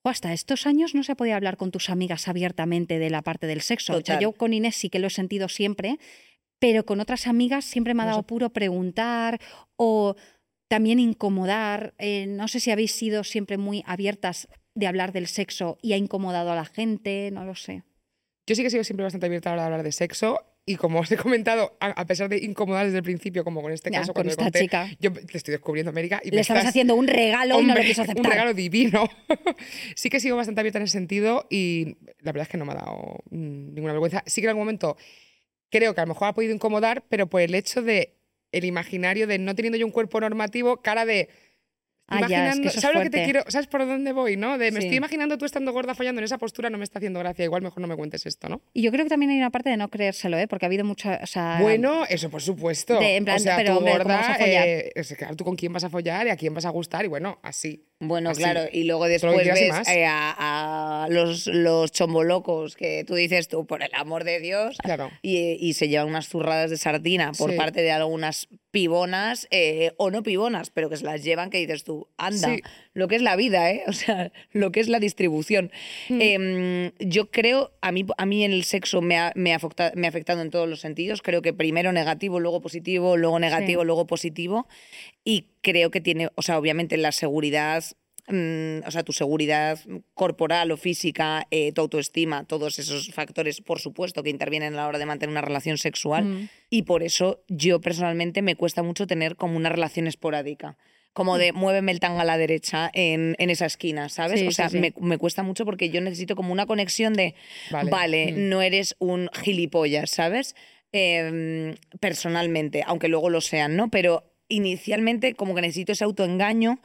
"Jo, hasta estos años no se podía hablar con tus amigas abiertamente de la parte del sexo. O sea, yo con Inés sí que lo he sentido siempre, pero con otras amigas siempre me ha dado puro preguntar o también incomodar. Eh, no sé si habéis sido siempre muy abiertas de hablar del sexo y ha incomodado a la gente, no lo sé. Yo sí que he sido siempre bastante abierta a hablar de sexo. Y como os he comentado, a, a pesar de incomodar desde el principio, como con este Ya, caso, con cuando esta conté, chica. yo te estoy descubriendo América y me Le estabas estás- haciendo un regalo y no lo Hombre, quiso aceptar. Un regalo divino. sí que sigo bastante abierta en ese sentido y la verdad es que no me ha dado mm, ninguna vergüenza. Sí que en algún momento creo que a lo mejor ha podido incomodar, pero por el hecho de el imaginario de no teniendo yo un cuerpo normativo, cara de Ah, ya, es que es ¿sabes lo que te quiero? ¿Sabes por dónde voy, no? De me Sí. estoy imaginando tú estando gorda follando en esa postura, no me está haciendo gracia, igual mejor no me cuentes esto, ¿no? Y yo creo que también hay una parte de no creérselo, ¿eh? porque ha habido mucha... O sea, Bueno, eso por supuesto. De- en plan, o sea, pero, tú hombre, ¿cómo gorda, vas a follar? eh, claro, tú con quién vas a follar y a quién vas a gustar y bueno, así. Bueno, Así. claro, y luego después y ves eh, a, a los, los chombolocos que tú dices tú, por el amor de Dios, Claro. y, y se llevan unas zurradas de sardina por Sí. parte de algunas pibonas eh, o no pibonas, pero que se las llevan que dices tú, anda, Sí. lo que es la vida, ¿eh? O sea, lo que es la distribución. Mm. Em, yo creo, a mí, a mí el sexo me ha, me, ha afecta- me ha afectado en todos los sentidos, creo que primero negativo, luego positivo, luego negativo, luego positivo, y creo que tiene, o sea, obviamente la seguridad mm, o sea, tu seguridad corporal o física, eh, tu autoestima, todos esos factores, por supuesto, que intervienen a la hora de mantener una relación sexual. Mm. Y por eso yo personalmente me cuesta mucho tener como una relación esporádica. Como de muéveme el tanga a la derecha en, en esa esquina, ¿sabes? Sí, o sí, sea, sí. Me, me cuesta mucho porque yo necesito como una conexión de, Vale. vale, Mm. no eres un gilipollas, ¿sabes? Em, personalmente, aunque luego lo sean, ¿no? Pero inicialmente como que necesito ese autoengaño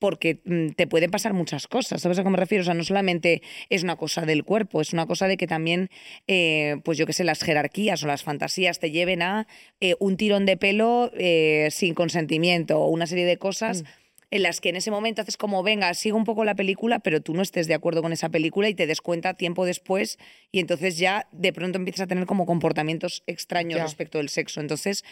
porque mm, te pueden pasar muchas cosas, ¿sabes a qué me refiero? O sea, no solamente es una cosa del cuerpo, es una cosa de que también, eh, pues yo qué sé, las jerarquías o las fantasías te lleven a eh, un tirón de pelo eh, sin consentimiento o una serie de cosas en las que en ese momento haces como, venga, sigue un poco la película, pero tú no estés de acuerdo con esa película y te des cuenta tiempo después y entonces ya de pronto empiezas a tener como comportamientos extraños Ya. respecto del sexo. Entonces,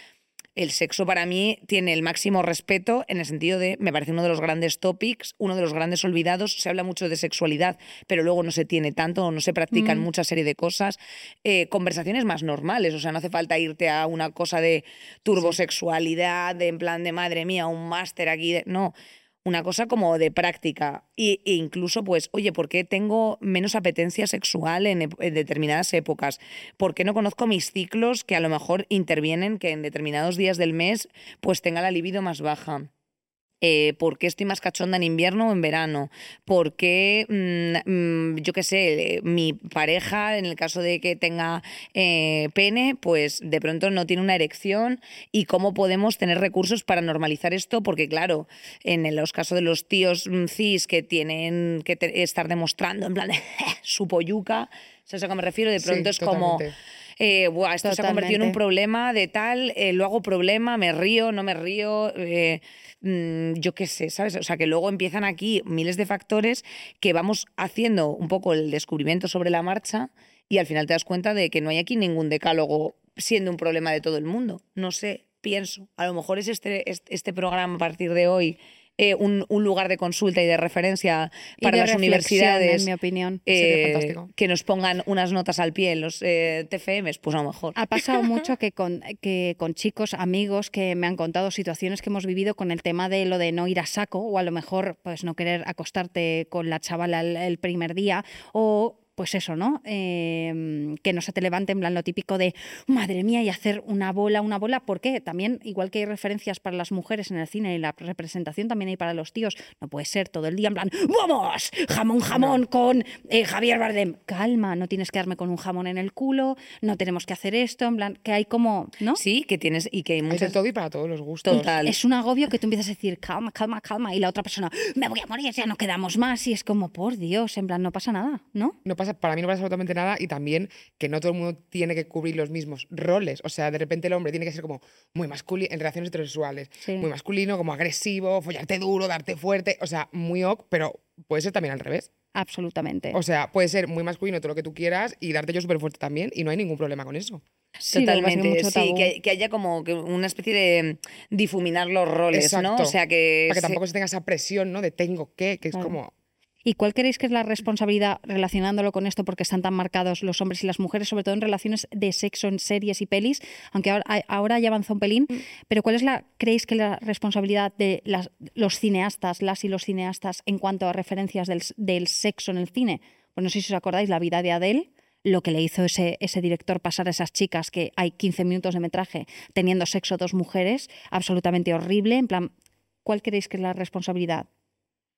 el sexo para mí tiene el máximo respeto en el sentido de, me parece uno de los grandes topics, uno de los grandes olvidados. Se habla mucho de sexualidad, pero luego no se tiene tanto, no se practican Mm. mucha serie de cosas. Eh, conversaciones más normales, o sea, no hace falta irte a una cosa de turbosexualidad, de en plan de madre mía, un máster aquí. de- No. Una cosa como de práctica. E incluso, pues, oye, ¿por qué tengo menos apetencia sexual en, en determinadas épocas? ¿Por qué no conozco mis ciclos que a lo mejor intervienen que en determinados días del mes pues tenga la libido más baja? Eh, ¿Por qué estoy más cachonda en invierno o en verano? ¿Por qué, mm, mm, yo qué sé, eh, mi pareja, en el caso de que tenga eh, pene, pues de pronto no tiene una erección? ¿Y cómo podemos tener recursos para normalizar esto? Porque claro, en los casos de los tíos mm, cis que tienen que estar demostrando en plan su polluca, ¿sabes a qué me refiero? De Sí, pronto es como. Eh, "Buah, esto se ha convertido en un problema de tal, eh, lo hago problema, me río, no me río, eh, mm, yo qué sé, ¿sabes? O sea, que luego empiezan aquí miles de factores que vamos haciendo un poco el descubrimiento sobre la marcha y al final te das cuenta de que no hay aquí ningún decálogo siendo un problema de todo el mundo. No sé, pienso. A lo mejor es este, este programa a partir de hoy. Eh, un, un lugar de consulta y de referencia Y para de las universidades en mi opinión. Eh, que nos pongan unas notas al pie en los eh, TFMs, pues a lo mejor. Ha pasado mucho que con, que con chicos, amigos que me han contado situaciones que hemos vivido con el tema de lo de no ir a saco o a lo mejor pues no querer acostarte con la chavala el, el primer día o pues eso, ¿no? Eh, que no se te levante en plan lo típico de madre mía y hacer una bola, una bola. ¿Por qué? También, igual que hay referencias para las mujeres en el cine y la representación, también hay para los tíos. No puede ser todo el día en plan, ¡vamos! Jamón, jamón con eh, Javier Bardem. Calma, no tienes que darme con un jamón en el culo, no tenemos que hacer esto, en plan, que hay como, ¿no? Sí, que tienes y que hay todo y para todos los gustos. Total. Es un agobio que tú empiezas a decir, calma, calma, calma, y la otra persona, me voy a morir, ya no quedamos más, y es como, por Dios, en plan, no pasa nada, ¿no? No pasa, para mí no pasa absolutamente nada y también que no todo el mundo tiene que cubrir los mismos roles. O sea, de repente el hombre tiene que ser como muy masculino en relaciones heterosexuales, Sí. muy masculino, como agresivo, follarte duro, darte fuerte. O sea, muy ok, pero puede ser también al revés. Absolutamente. O sea, puede ser muy masculino todo lo que tú quieras y darte yo súper fuerte también y no hay ningún problema con eso. Sí, Totalmente, mucho sí, que, que haya como que una especie de difuminar los roles, ¿no? O sea que. Para que tampoco se tenga esa presión, ¿no? De tengo que, que es como... ¿Y cuál creéis que es la responsabilidad relacionándolo con esto porque están tan marcados los hombres y las mujeres, sobre todo en relaciones de sexo en series y pelis? Aunque ahora, ahora ya avanzó un pelín, Mm. pero ¿cuál es la creéis que la responsabilidad de las, los cineastas, las y los cineastas en cuanto a referencias del, del sexo en el cine? Pues no sé si os acordáis la vida de Adele, lo que le hizo ese, ese director pasar a esas chicas que hay 15 minutos de metraje teniendo sexo dos mujeres, absolutamente horrible, en plan, ¿cuál creéis que es la responsabilidad?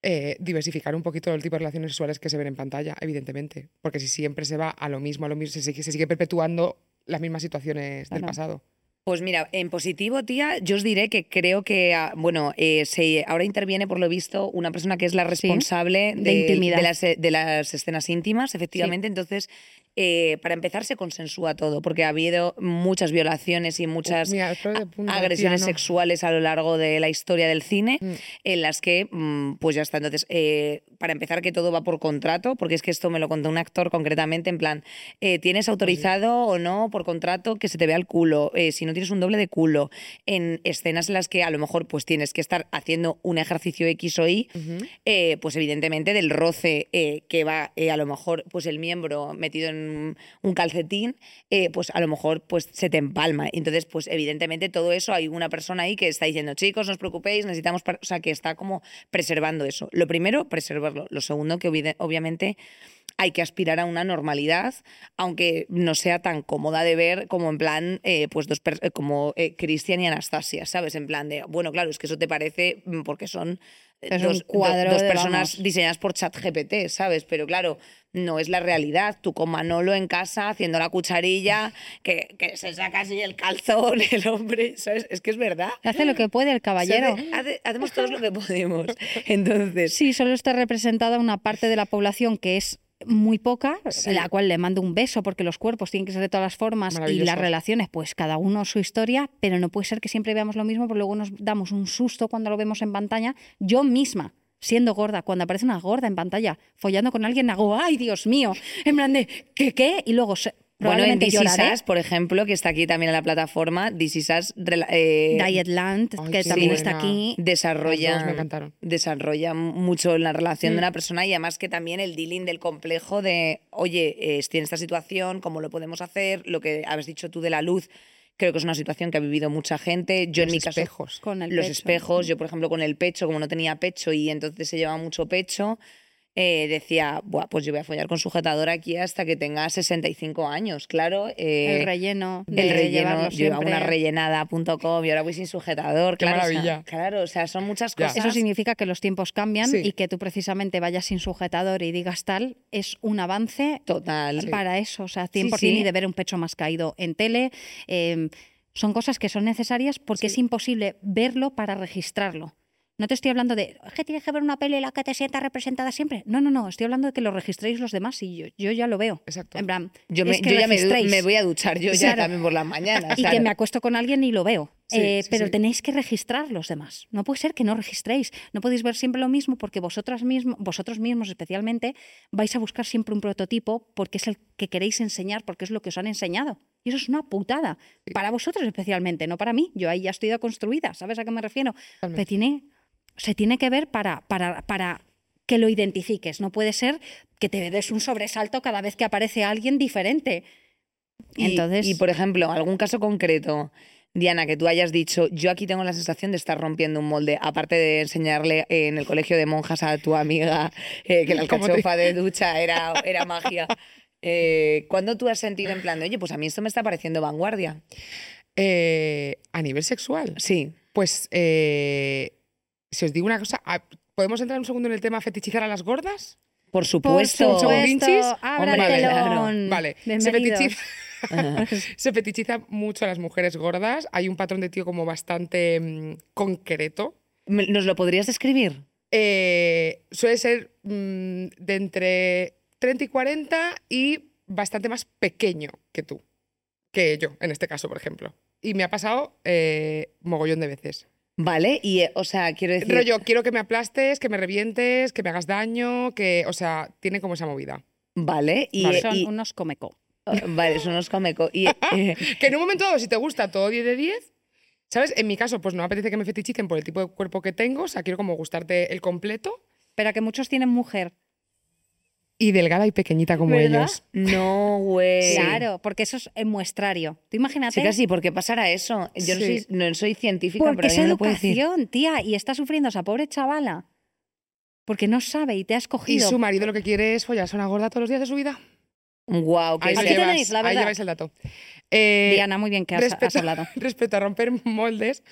Eh, diversificar un poquito el tipo de relaciones sexuales que se ven en pantalla, evidentemente. Porque si siempre se va a lo mismo, a lo mismo, se sigue, se sigue perpetuando las mismas situaciones del pasado. Pues mira, en positivo, tía, yo os diré que creo que, ah, bueno, eh, se, ahora interviene, por lo visto, una persona que es la responsable de de, intimidad. de las, de las escenas íntimas, efectivamente. Entonces, eh, para empezar, se consensúa todo, porque ha habido muchas violaciones y muchas Mira, agresiones sexuales a lo largo de la historia del cine, Mm. en las que, mm, pues ya está. Entonces, eh, para empezar, que todo va por contrato, porque es que esto me lo contó un actor concretamente, en plan, eh, ¿tienes autorizado o no por contrato que se te vea el culo? Eh, si no tienes un doble de culo, en escenas en las que a lo mejor pues tienes que estar haciendo un ejercicio X o Y, pues evidentemente del roce que va a lo mejor pues el miembro metido en un calcetín, eh, pues a lo mejor pues se te empalma. Entonces, pues evidentemente todo eso hay una persona ahí que está diciendo, chicos, no os preocupéis, necesitamos, par-", o sea, que está como preservando eso. Lo primero, preservarlo. Lo segundo, que obviamente hay que aspirar a una normalidad, aunque no sea tan cómoda de ver como en plan, eh, pues dos eh, como eh, Cristian y Anastasia, ¿sabes? En plan de, bueno, claro, es que eso te parece mm, porque son eh, un dos, do- cuadro dos de, personas vamos. diseñadas por ChatGPT, ¿sabes? Pero claro, no es la realidad. Tú con Manolo en casa haciendo la cucharilla, que, que se saca así el calzón, el hombre, ¿sabes? Es que es verdad. Hace lo que puede el caballero. Hace- hacemos todos lo que podemos. Entonces, Sí, solo está representada una parte de la población que es muy poca, Sí. la cual le mando un beso porque los cuerpos tienen que ser de todas las formas y las relaciones, pues cada uno su historia, pero no puede ser que siempre veamos lo mismo, porque luego nos damos un susto cuando lo vemos en pantalla. Yo misma, siendo gorda, cuando aparece una gorda en pantalla, follando con alguien, hago, ¡ay, Dios mío! En plan de, ¿qué, qué? Y luego se- bueno, en This Is. Us, por ejemplo, que está aquí también en la plataforma, This Is Us, eh, Dietland, Ay, que también buena. está aquí. desarrolla, me desarrolla mucho la relación de Mm. una persona y además que también el dealing del complejo de, oye, eh, estoy en esta situación, ¿cómo lo podemos hacer? Lo que habéis dicho tú de la luz, Creo que es una situación que ha vivido mucha gente. Yo en Los mi caso espejos. Con el los pecho. espejos, yo por ejemplo con el pecho, como no tenía pecho y entonces se llevaba mucho pecho, eh, decía, Buah, pues yo voy a follar con sujetador aquí hasta que tenga 65 años, claro. eh, El relleno. De el relleno, yo iba a una rellenada.com y ahora voy sin sujetador. Qué claro, o sea, maravilla. claro, o sea, son muchas Ya. cosas. Eso significa que los tiempos cambian Sí. y que tú precisamente vayas sin sujetador y digas tal, es un avance Total. para eso. O sea, 100% sí. y de ver un pecho más caído en tele. eh, son cosas que son necesarias porque es imposible verlo para registrarlo. No te estoy hablando de "Es que tienes que ver una peli en la que te sientas representada siempre. No, no, no. Estoy hablando de que lo registréis los demás y yo, yo ya lo veo. Exacto. En plan, Yo, me, yo ya me, me voy a duchar yo ya también por las mañanas. y claro. que me acuesto con alguien y lo veo. Sí, Eh, sí, pero sí. tenéis que registrar los demás. No puede ser que no registréis. No podéis ver siempre lo mismo porque vosotras mismo, vosotros mismos especialmente vais a buscar siempre un prototipo porque es el que queréis enseñar, porque es lo que os han enseñado. Y eso es una putada. Para vosotros especialmente, no para mí. Yo ahí ya estoy construida, ¿sabes a qué me refiero? Totalmente. Pero tiene, se tiene que ver para, para, para que lo identifiques. No puede ser que te des un sobresalto cada vez que aparece alguien diferente. Y, Entonces, y, por ejemplo, algún caso concreto, Diana, que tú hayas dicho, yo aquí tengo la sensación de estar rompiendo un molde, aparte de enseñarle en el colegio de monjas a tu amiga eh, que la ¿Cómo te- alcachofa de ducha era, era magia. Eh, ¿Cuándo tú has sentido en plan de, oye, pues a mí esto me está pareciendo vanguardia? Eh, a nivel sexual, Sí. pues eh, si os digo una cosa, ¿podemos entrar un segundo en el tema fetichizar a las gordas? Por por supuesto. claro. telón. Vale, se fetichiza, se fetichiza mucho a las mujeres gordas. Hay un patrón de tío como bastante mm, concreto. ¿Nos lo podrías describir? Eh, suele ser mm, de entre 30 y 40 y bastante más pequeño que tú, que yo, en este caso, por ejemplo. Y me ha pasado eh, mogollón de veces. Vale, y, eh, o sea, quiero decir... Rollo, quiero que me aplastes, que me revientes, que me hagas daño, que, o sea, tiene como esa movida. Vale, y... Vale. Son y- unos comeco. vale, son unos comeco. Y, eh, Que en un momento dado, si te gusta todo 10 de 10, ¿sabes? En mi caso, pues no me apetece que me fetichicen por el tipo de cuerpo que tengo, o sea, quiero como gustarte el completo Pero que muchos tienen mujer. Y delgada y pequeñita como ¿Verdad? ellos. no, güey. Claro, porque eso es el muestrario. Tú imagínate. Sí, casi, ¿por qué pasará eso? Yo no, soy, no soy científica, porque pero es lo decir. educación, tía, y está sufriendo esa pobre chavala. Porque no sabe y te has Y cogido. su marido lo que quiere es follarse a una gorda todos los días de su vida. Guau, qué Ahí, Aquí llevas, tenéis la ahí verdad. lleváis el dato. Eh, Diana, muy bien que has, hablado. respecto a romper moldes,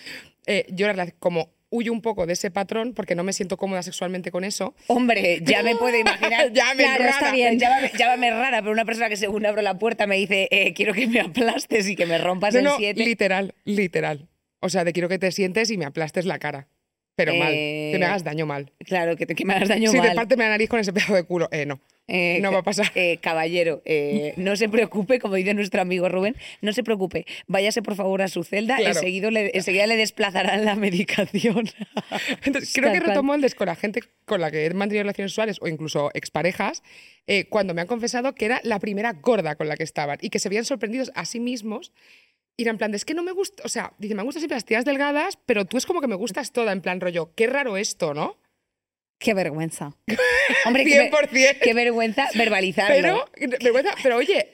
eh, yo la verdad, como huyo un poco de ese patrón porque no me siento cómoda sexualmente con eso. Hombre, ya me puedo imaginar. Llámame claro, rara. está bien. Llámame, llámame rara, pero una persona que según abro la puerta me dice, eh, quiero que me aplastes y que me rompas No, en no, siete. literal, literal. O sea, de quiero que te sientes y me aplastes la cara. Pero mal, Eh, que me hagas daño mal. Claro, que, te- que me hagas daño Si mal. te párteme la nariz con ese pedazo de culo, eh, no. Eh, No va a pasar. eh, caballero, eh, no se preocupe, como dice nuestro amigo Rubén, no se preocupe. Váyase por favor a su celda, Claro. enseguida, le, enseguida le desplazarán la medicación. Entonces, creo que cual. reto moldes con la gente con la que he mantenido relaciones sexuales o incluso exparejas, cuando me han confesado que era la primera gorda con la que estaban y que se habían sorprendidos a sí mismos. Y era en plan, de, es que no me gusta, o sea, dice, me gustan siempre las tías delgadas, pero tú es como que me gustas toda, en plan rollo, qué raro esto, ¿no? Qué vergüenza. Hombre, qué, ver- 100%. qué vergüenza verbalizarlo. Pero, vergüenza, pero oye,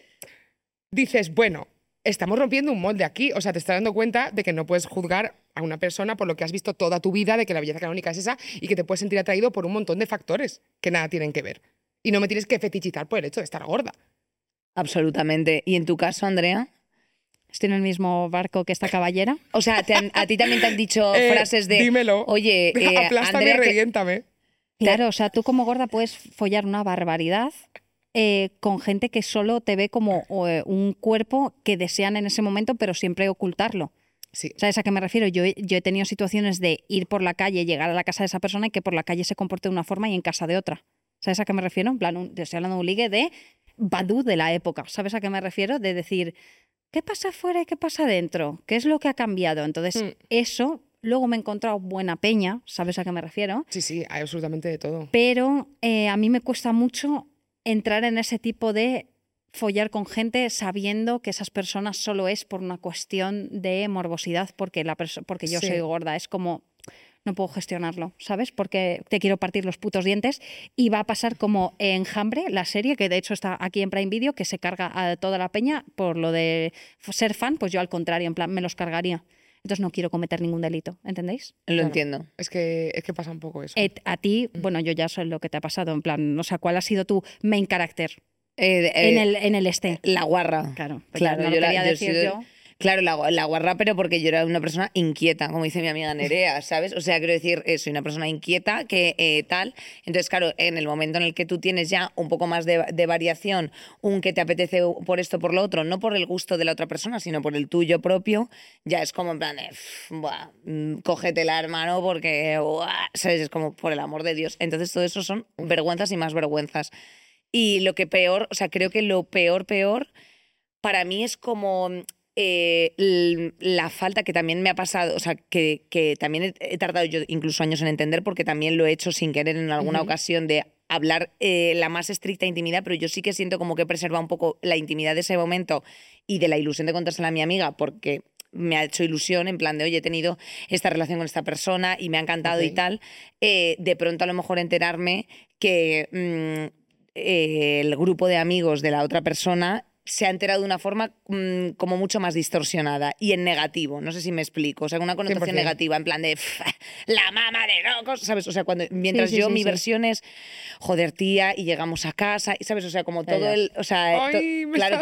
dices, bueno, estamos rompiendo un molde aquí. O sea, te estás dando cuenta de que no puedes juzgar a una persona por lo que has visto toda tu vida, de que la belleza canónica es esa y que te puedes sentir atraído por un montón de factores que nada tienen que ver. Y no me tienes que fetichizar por el hecho de estar gorda. Absolutamente. ¿Y en tu caso, Andrea? Estoy en el mismo barco que esta caballera. O sea, han- a ti también te han dicho Eh, frases de. dímelo. Oye, eh, Andrea, que- reviéntame. Claro, o sea, tú como gorda puedes follar una barbaridad eh, con gente que solo te ve como eh, un cuerpo que desean en ese momento, pero siempre ocultarlo. Sí. ¿Sabes a qué me refiero? Yo, he- yo he tenido situaciones de ir por la calle, llegar a la casa de esa persona y que por la calle se comporte de una forma y en casa de otra. ¿Sabes a qué me refiero? En plan, un- te estoy hablando de un ligue de Badu de la época. ¿Sabes a qué me refiero? De decir, ¿qué pasa afuera y qué pasa adentro? ¿Qué es lo que ha cambiado? Entonces, Mm. eso, luego me he encontrado buena peña, ¿sabes a qué me refiero? Sí, sí, hay absolutamente de todo. pero eh, a mí me cuesta mucho entrar en ese tipo de follar con gente sabiendo que esas personas solo es por una cuestión de morbosidad porque, la porque yo Sí. soy gorda. Es como, no puedo gestionarlo, ¿sabes? Porque te quiero partir los putos dientes y va a pasar como Enjambre, la serie, que de hecho está aquí en Prime Video, que se carga a toda la peña por lo de ser fan, pues yo al contrario, en plan, me los cargaría. Entonces no quiero cometer ningún delito, ¿entendéis? Lo Claro. entiendo. Es que, es que pasa un poco eso. Eh, a ti, Mm. bueno, yo ya sé lo que te ha pasado, en plan, o sea, ¿cuál ha sido tu main character Eh, eh, en, el, en el este? La guarra. Claro, pues claro. no yo la- yo yo. Claro, la, la pero porque yo era una persona inquieta, como dice mi amiga Nerea, ¿sabes? O sea, quiero decir, eh, soy una persona inquieta que eh, tal. Entonces, claro, en el momento en el que tú tienes ya un poco más de, variación, un que te apetece por esto, por lo otro, no por el gusto de la otra persona, sino por el tuyo propio, ya es como en plan, de, "Pff, buah, mm, cógetela, hermano, porque, buah", ¿sabes? Es como, por el amor de Dios. Entonces, todo eso son vergüenzas y más vergüenzas. Y lo que peor, o sea, creo que lo peor, peor, para mí es como eh, la falta que también me ha pasado, o sea, que, que también he, he tardado yo incluso años en entender porque también lo he hecho sin querer en alguna ocasión de hablar eh, la más estricta intimidad, pero yo sí que siento como que he preservado un poco la intimidad de ese momento y de la ilusión de contársela a mi amiga porque me ha hecho ilusión en plan de, oye, he tenido esta relación con esta persona y me ha encantado y tal, eh, de pronto a lo mejor enterarme que mm, el grupo de amigos de la otra persona se ha enterado de una forma mm, como mucho más distorsionada y en negativo, no sé si me explico, o sea, una connotación 100%. negativa, en plan de "Pff, la mama de locos, ¿sabes? O sea, cuando mientras sí, yo sí, mi versión es joder tía y llegamos a casa, y ¿sabes? O sea, como todo ya. el, o sea, to- Ay, me claro,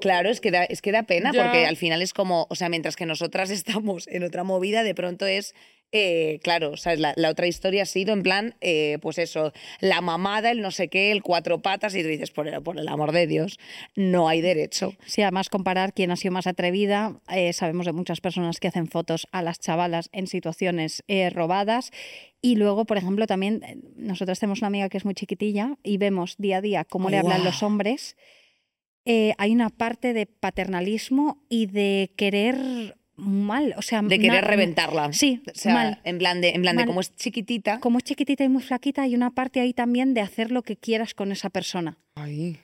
claro, es que da, es que da pena Ya. porque al final es como, o sea, mientras que nosotras estamos en otra movida, de pronto es eh, claro, ¿sabes? La, la otra historia ha sido en plan, eh, pues eso, la mamada, el no sé qué, el cuatro patas, y tú dices, por el, por el amor de Dios, no hay derecho. Sí, además comparar quién ha sido más atrevida. eh, sabemos de muchas personas que hacen fotos a las chavalas en situaciones robadas. Y luego, por ejemplo, también nosotras tenemos una amiga que es muy chiquitilla y vemos día a día cómo le hablan los hombres. Hay una parte de paternalismo y de querer mal, o sea, De querer reventarla. Sí, O sea, mal. en plan de, en plan de como es chiquitita. Como es chiquitita y muy flaquita, hay una parte ahí también de hacer lo que quieras con esa persona. Ay.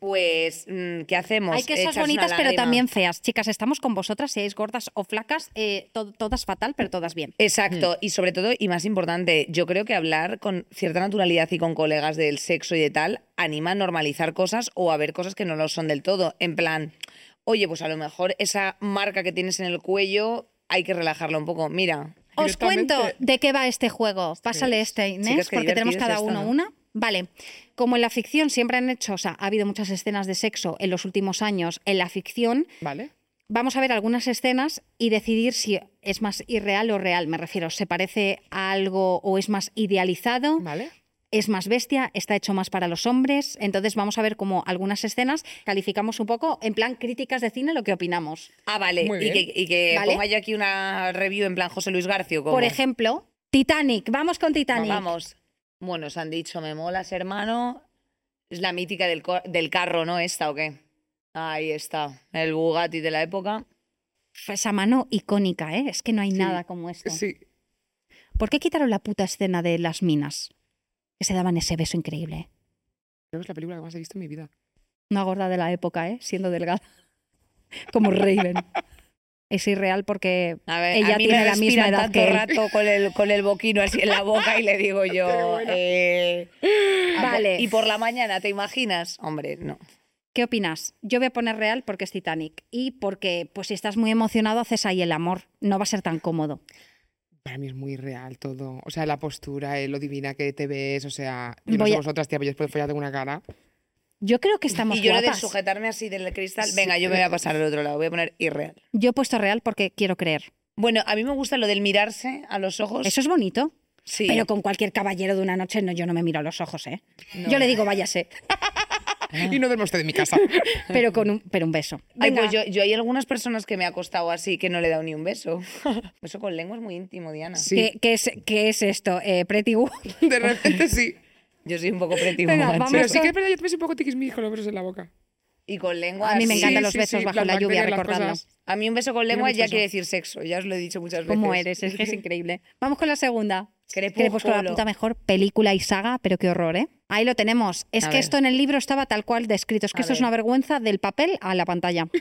Pues, mm, ¿qué hacemos? Hay que una bonitas, pero también feas. Chicas, estamos con vosotras, seáis gordas o flacas, eh, to- todas fatal, pero todas bien. Exacto, y sobre todo, y más importante, yo creo que hablar con cierta naturalidad y con colegas del sexo y de tal anima a normalizar cosas o a ver cosas que no lo son del todo. En plan, oye, pues a lo mejor esa marca que tienes en el cuello hay que relajarla un poco. Mira, Os cuento de qué va este juego. Pásale es? este, Inés, porque tenemos cada esto, uno ¿no? una. Vale, como en la ficción siempre han hecho, o sea, ha habido muchas escenas de sexo en los últimos años en la ficción, ¿Vale? vamos a ver algunas escenas y decidir si es más irreal o real. Me refiero, ¿se parece a algo o es más idealizado? ¿Vale? Es más bestia, está hecho más para los hombres. Entonces vamos a ver como algunas escenas, calificamos un poco en plan críticas de cine lo que opinamos. ah, vale, Muy y bien. que, y que Vale. ponga yo aquí una review en plan José Luis García. Por ejemplo, Titanic, vamos con Titanic. Vamos. Bueno, os han dicho, me molas, hermano. Es la mítica del, del carro, ¿no? ¿Esta o qué? Ahí está, el Bugatti de la época. Esa mano icónica, ¿eh? Es que no hay Sí. nada como esto. Sí. ¿Por qué quitaron la puta escena de las minas? Que se daban ese beso increíble. Creo que es la película que más he visto en mi vida. Una gorda de la época, ¿eh? Siendo delgada. Como Raven. es irreal porque A ver, Ella a mí tiene me la misma edad tanto que él. rato con el, con el boquino así en la boca y le digo yo, eh, Vale. ¿y por la mañana te imaginas? Hombre, no. ¿Qué opinas? Yo voy a poner real porque es Titanic y porque, pues si estás muy emocionado, haces ahí el amor. No va a ser tan cómodo. Para mí es muy real todo. O sea, la postura, eh, lo divina que te ves. O sea, yo no Voy sé a- vosotras, tía, pero yo después de follar tengo una cara. Yo creo que estamos y yo lo de guapas. sujetarme así del cristal, Sí. venga, yo me voy a pasar al otro lado, voy a poner irreal. Yo he puesto real porque quiero creer. Bueno, a mí me gusta lo del mirarse a los ojos. Eso es bonito. sí. Pero con cualquier caballero de una noche, no, yo no me miro a los ojos, ¿eh? No. Yo le digo, váyase. Y no duerme usted en mi casa. Pero con un, pero un beso. Ay, pues yo, yo hay algunas personas que me ha costado así que no le he dado ni un beso. Beso con lengua es muy íntimo, Diana. Sí. ¿Qué, qué es, qué es esto? Eh, Pretty Woman. De repente sí. Yo soy un poco pretty Venga, vamos Pero sí que es verdad, yo te ves un poco tiquismiquis con los besos en la boca. Y con lengua A mí me encantan Sí, los sí, besos sí, bajo las la lluvia, recordadlo. A mí un beso con lengua ya quiere decir sexo, ya os lo he dicho muchas veces. ¿Cómo eres? Es que es increíble. Vamos con la segunda. Crepúsculo. Crepúsculo, la puta mejor película y saga, pero qué horror, ¿eh? Ahí lo tenemos. Es A que ver. esto en el libro estaba tal cual descrito. Es que A esto es una vergüenza del papel a la pantalla.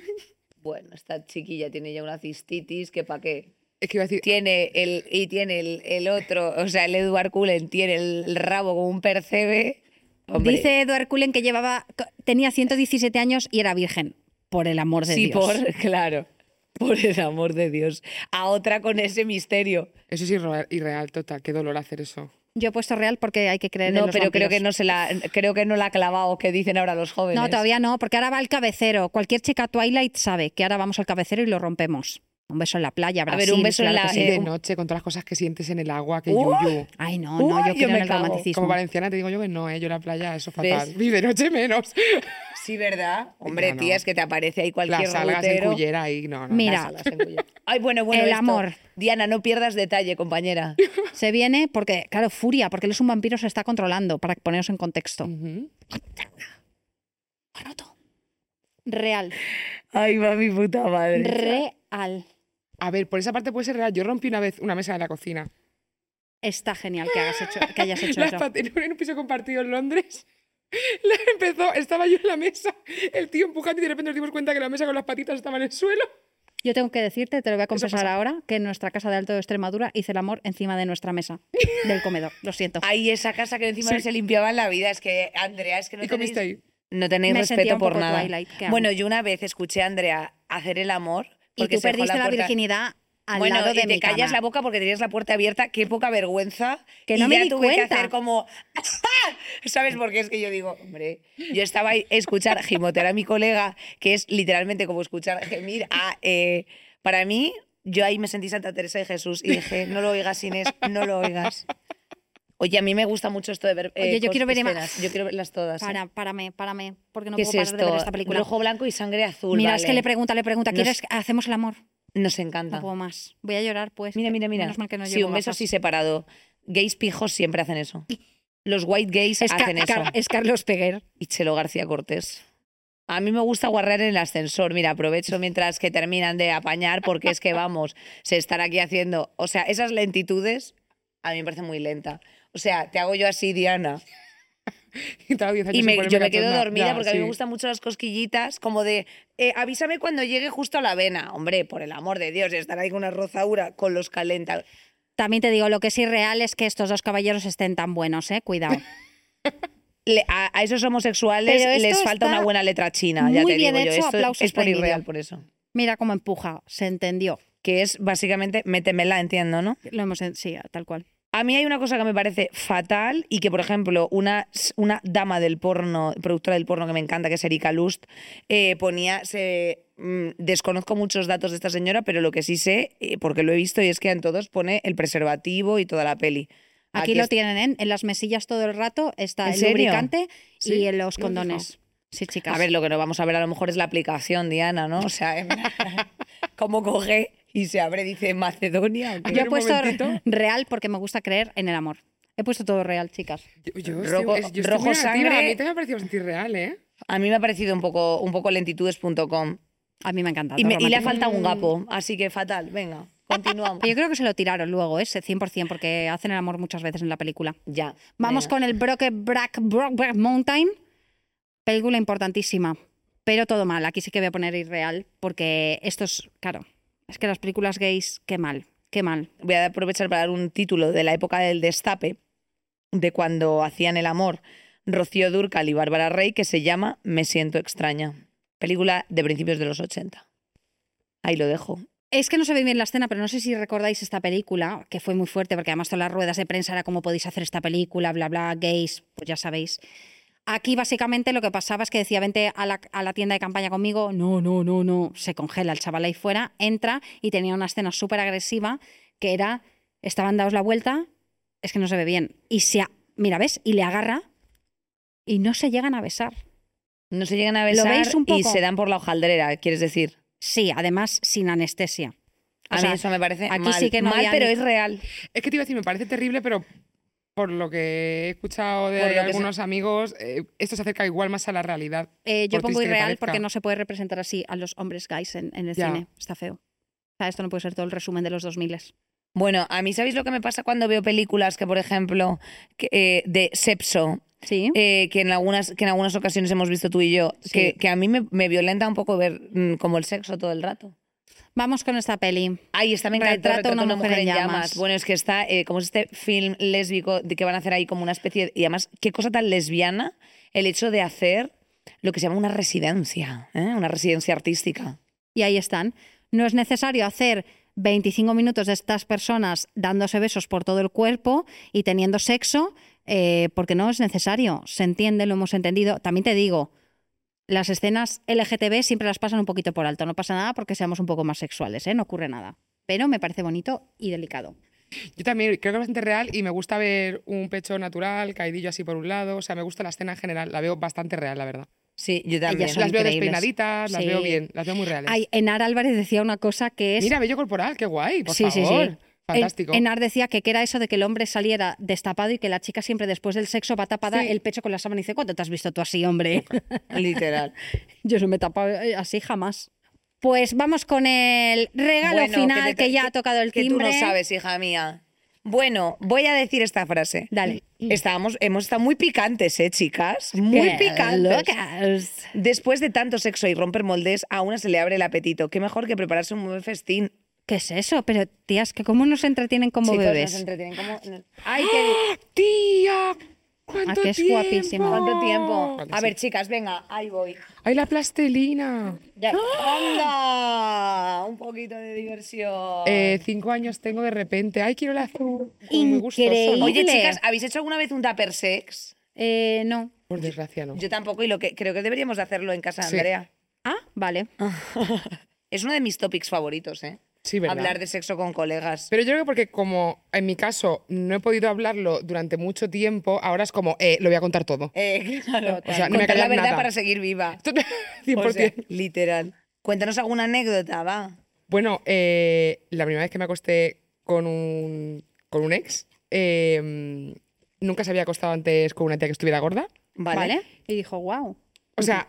Bueno, esta chiquilla tiene ya una cistitis que pa' qué. Es que iba a decir, tiene el, y tiene el, el otro, o sea, el Edward Cullen tiene el rabo como un percebe. Hombre, Dice Edward Cullen que llevaba, tenía 117 años y era virgen. Por el amor de sí, Dios. por, claro, por el amor de Dios. A otra con ese misterio. eso es irreal, irreal, total. Qué dolor hacer eso. Yo he puesto real porque hay que creer en No, los pero creo que no se la, creo que no la ha clavado, que dicen ahora los jóvenes. No, todavía no, porque ahora va al cabecero. Cualquier chica Twilight sabe que ahora vamos al cabecero y lo rompemos. Un beso en la playa, A ver, Brasil, un beso en claro la- que Y sí. de un- noche, con todas las cosas que sientes en el agua, que ¡Uh! yuyu. Ay, no, no, yo creo me en el cago. romanticismo. Como valenciana te digo yo que no, ¿eh? yo la playa, eso fatal. ¿Ves? Y de noche menos. Sí, ¿verdad? Hombre, no. tía, es que te aparece ahí cualquier Las algas en cullera ahí, no, no. Mira. Las en. Ay, bueno, bueno. El esto. amor. Diana, no pierdas detalle, compañera. Se viene porque, claro, furia, porque él es un vampiro, se está controlando, para poneros en contexto. Ujú. Real. Ay, va mi puta madre. Real. A ver, por esa parte puede ser real. Yo rompí una vez una mesa de la cocina. Está genial que, hagas hecho, que hayas hecho Las eso. en un piso compartido en Londres. La empezó, estaba yo en la mesa, el tío empujando y de repente nos dimos cuenta que la mesa con las patitas estaba en el suelo. Yo tengo que decirte, te lo voy a confesar ahora, que en nuestra casa de Alto de Extremadura hice el amor encima de nuestra mesa del comedor. Lo siento. Ay, esa casa que encima no se limpiaba en la vida. Es que, Andrea, es que no ¿Y comiste tenéis, ahí? no tenéis Me respeto por nada. Twilight. Bueno, yo una vez escuché a Andrea hacer el amor. Y tú perdiste la, puerta- virginidad al bueno, lado de y te mi callas cama. la boca porque tenías la puerta abierta. Qué poca vergüenza. Que y no me ya di tuve que cuenta. hacer como... ¿Sabes por qué? Es que yo digo, hombre, yo estaba ahí a escuchar gimotear a mi colega, que es literalmente como escuchar gemir a... eh, para mí, yo ahí me sentí Santa Teresa de Jesús y dije, no lo oigas, Inés, no lo oigas. Oye, a mí me gusta mucho esto de ver eh, Oye, yo quiero ver escenas. Yo quiero verlas todas. ¿eh? Para, párame, párame, porque no ¿Qué puedo es parar de ver esto? esta película. Rojo, blanco y sangre azul. Mira, es que vale. le pregunta, le pregunta, Nos- ¿quieres que hacemos el amor? Nos No encanta. puedo más. Voy a llorar, pues. Mira, mira, mira. Menos mal que no sí, un beso así separado. Gays pijos siempre hacen eso. Los white gays Es, hacen eso. Es Carlos Peguer. Y Chelo García Cortés. A mí me gusta guarrear en el ascensor. Mira, aprovecho mientras que terminan de apañar porque es que vamos, se están aquí haciendo. O sea, esas lentitudes a mí me parece muy lenta. O sea, te hago yo así, Diana. Y, tardo 10 años Y me- yo me quedo dormida Ya, porque a mí me sí. gustan mucho las cosquillitas, como de eh, avísame cuando llegue justo a la vena. Hombre, por el amor de Dios, estar ahí con una rozadura con los calenta. También te digo, lo que es irreal es que estos dos caballeros estén tan buenos, ¿eh? Cuidado. Le- a, a esos homosexuales les falta una buena letra china, ya muy te bien digo yo. hecho, Esto aplausos es por irreal por eso. Mira cómo empuja, se entendió. Que es básicamente métemela, entiendo, ¿no? Lo hemos, sí, tal cual. A mí hay una cosa que me parece fatal y que, por ejemplo, una, una dama del porno, productora del porno que me encanta, que es Erika Lust, eh, ponía, se, mm, desconozco muchos datos de esta señora, pero lo que sí sé, eh, porque lo he visto, y es que en todos pone el preservativo y toda la peli. Aquí, lo es- tienen, ¿eh? En las mesillas todo el rato está ¿En el serio? lubricante Sí, y en los no condones. Sí, chicas. A ver, lo que no vamos a ver a lo mejor es la aplicación, Diana, ¿no? O sea, cómo coge y se abre, dice Macedonia. Yo he puesto momentito. real porque me gusta creer en el amor. He puesto todo real, chicas. Yo, yo Rojo- estoy, yo estoy rojo muy negativa. sangre. A mí te me ha parecido bastante irreal, ¿eh? A mí me ha parecido un poco, un poco lentitudes.com. A mí me encanta. Y, me- y le ha faltado un gapo, así que fatal. Venga, continuamos. Yo creo que se lo tiraron luego, ese 100%, porque hacen el amor muchas veces en la película. ya. Vamos venga. con el Broke Brack Brokeback Mountain. Película importantísima, pero todo mal. Aquí sí que voy a poner irreal, porque esto es, claro, es que las películas gays, qué mal, qué mal. Voy a aprovechar para dar un título de la época del destape, de cuando hacían el amor Rocío Durcal y Bárbara Rey, que se llama Me siento extraña. Película de principios de los 80. Ahí lo dejo. Es que no se ve bien la escena, pero no sé si recordáis esta película, que fue muy fuerte, porque además todas las ruedas de prensa era cómo podéis hacer esta película, bla, bla, gays, pues ya sabéis. Aquí básicamente lo que pasaba es que decía, vente a la, a la tienda de campaña conmigo, no, no, no, no, se congela el chaval ahí fuera, entra y tenía una escena súper agresiva que era, estaban dados la vuelta, es que no se ve bien, y se, a- mira, ¿ves? Y le agarra y no se llegan a besar. No se llegan a ¿Lo besar veis un y se dan por la hojaldrera, quieres decir. Sí, además sin anestesia. O A sea, mí eso me parece aquí mal. sí que no mal, pero ni- es real. Es que te iba a decir, me parece terrible, pero por lo que he escuchado de algunos amigos, eh, esto se acerca igual más a la realidad. Eh, yo pongo irreal porque no se puede representar así a los hombres guys en, en el Ya. cine. Está feo. O sea, esto no puede ser todo el resumen de los 2000. Bueno, a mí, ¿sabéis lo que me pasa cuando veo películas que, por ejemplo, que, eh, de Sepso, Sí. eh, que, en algunas, que en algunas ocasiones hemos visto tú y yo, Sí. que, que a mí me, me violenta un poco ver mm, como el sexo todo el rato? Vamos con esta peli. Ahí está, me encantó. Retrato a una mujer en llamas. Bueno, es que está, eh, como es este film lésbico de que van a hacer ahí como una especie. de- y además, qué cosa tan lesbiana el hecho de hacer lo que se llama una residencia, ¿eh? una residencia artística. Y ahí están. No es necesario hacer 25 minutos de estas personas dándose besos por todo el cuerpo y teniendo sexo, eh, porque no es necesario. Se entiende, lo hemos entendido. También te digo, las escenas LGTB siempre las pasan un poquito por alto. No pasa nada porque seamos un poco más sexuales, ¿eh? no ocurre nada. Pero me parece bonito y delicado. Yo también creo que es bastante real y me gusta ver un pecho natural, caidillo así por un lado. O sea, me gusta la escena en general. La veo bastante real, la verdad. Sí, yo también. Ellas son las veo increíbles. despeinaditas, las Sí. veo bien, las veo muy reales. Ay, Enar Álvarez decía una cosa que es... Mira, bello corporal, qué guay, por sí, sí, favor. sí. Fantástico. En- Enar decía que, que era eso de que el hombre saliera destapado y que la chica siempre después del sexo va tapada Sí. el pecho con la sábana y dice, ¿cuándo te has visto tú así, hombre? Literal. Yo no me he tapado eh, así jamás. Pues vamos con el regalo Bueno, final que, te- ya ha tocado el que timbre. tú no sabes, hija mía. Bueno, voy a decir esta frase. Dale. Estábamos, hemos estado muy picantes, ¿eh, chicas? Muy ¡Qué picantes. locas! Después de tanto sexo y romper moldes, a una se le abre el apetito. Qué mejor que prepararse un buen festín. ¿Qué es eso? Pero, tías, que ¿cómo nos entretienen como Chicos, bebés? nos entretienen como... ¡Ay, qué... ¡Tía! ¿Cuánto Ah, que es tiempo? guapísima. ¿Cuánto tiempo? Vale, A sí. ver, chicas, venga, ahí voy. ¡Ay, la plastelina! Ya. ¡Anda! Un poquito de diversión. Eh, cinco años tengo de repente. ¡Ay, quiero la azul! Muy gustoso. Increíble. ¿no? Oye, chicas, ¿habéis hecho alguna vez un tupper sex? Eh, no. Por desgracia, no. Yo tampoco, y lo que creo que deberíamos de hacerlo en casa de Sí. Andrea. Ah, vale. Es uno de mis topics favoritos, ¿eh? Hablar de sexo con colegas. Pero yo creo que porque como en mi caso no he podido hablarlo durante mucho tiempo, ahora es como, eh, lo voy a contar todo. Eh, claro. O sea, no me la verdad nada. para seguir viva. 100%. O sea, literal. Cuéntanos alguna anécdota, va. Bueno, eh, la primera vez que me acosté con un, con un ex, eh, nunca se había acostado antes con una tía que estuviera gorda. Vale. Vale. Y dijo, wow. O sea,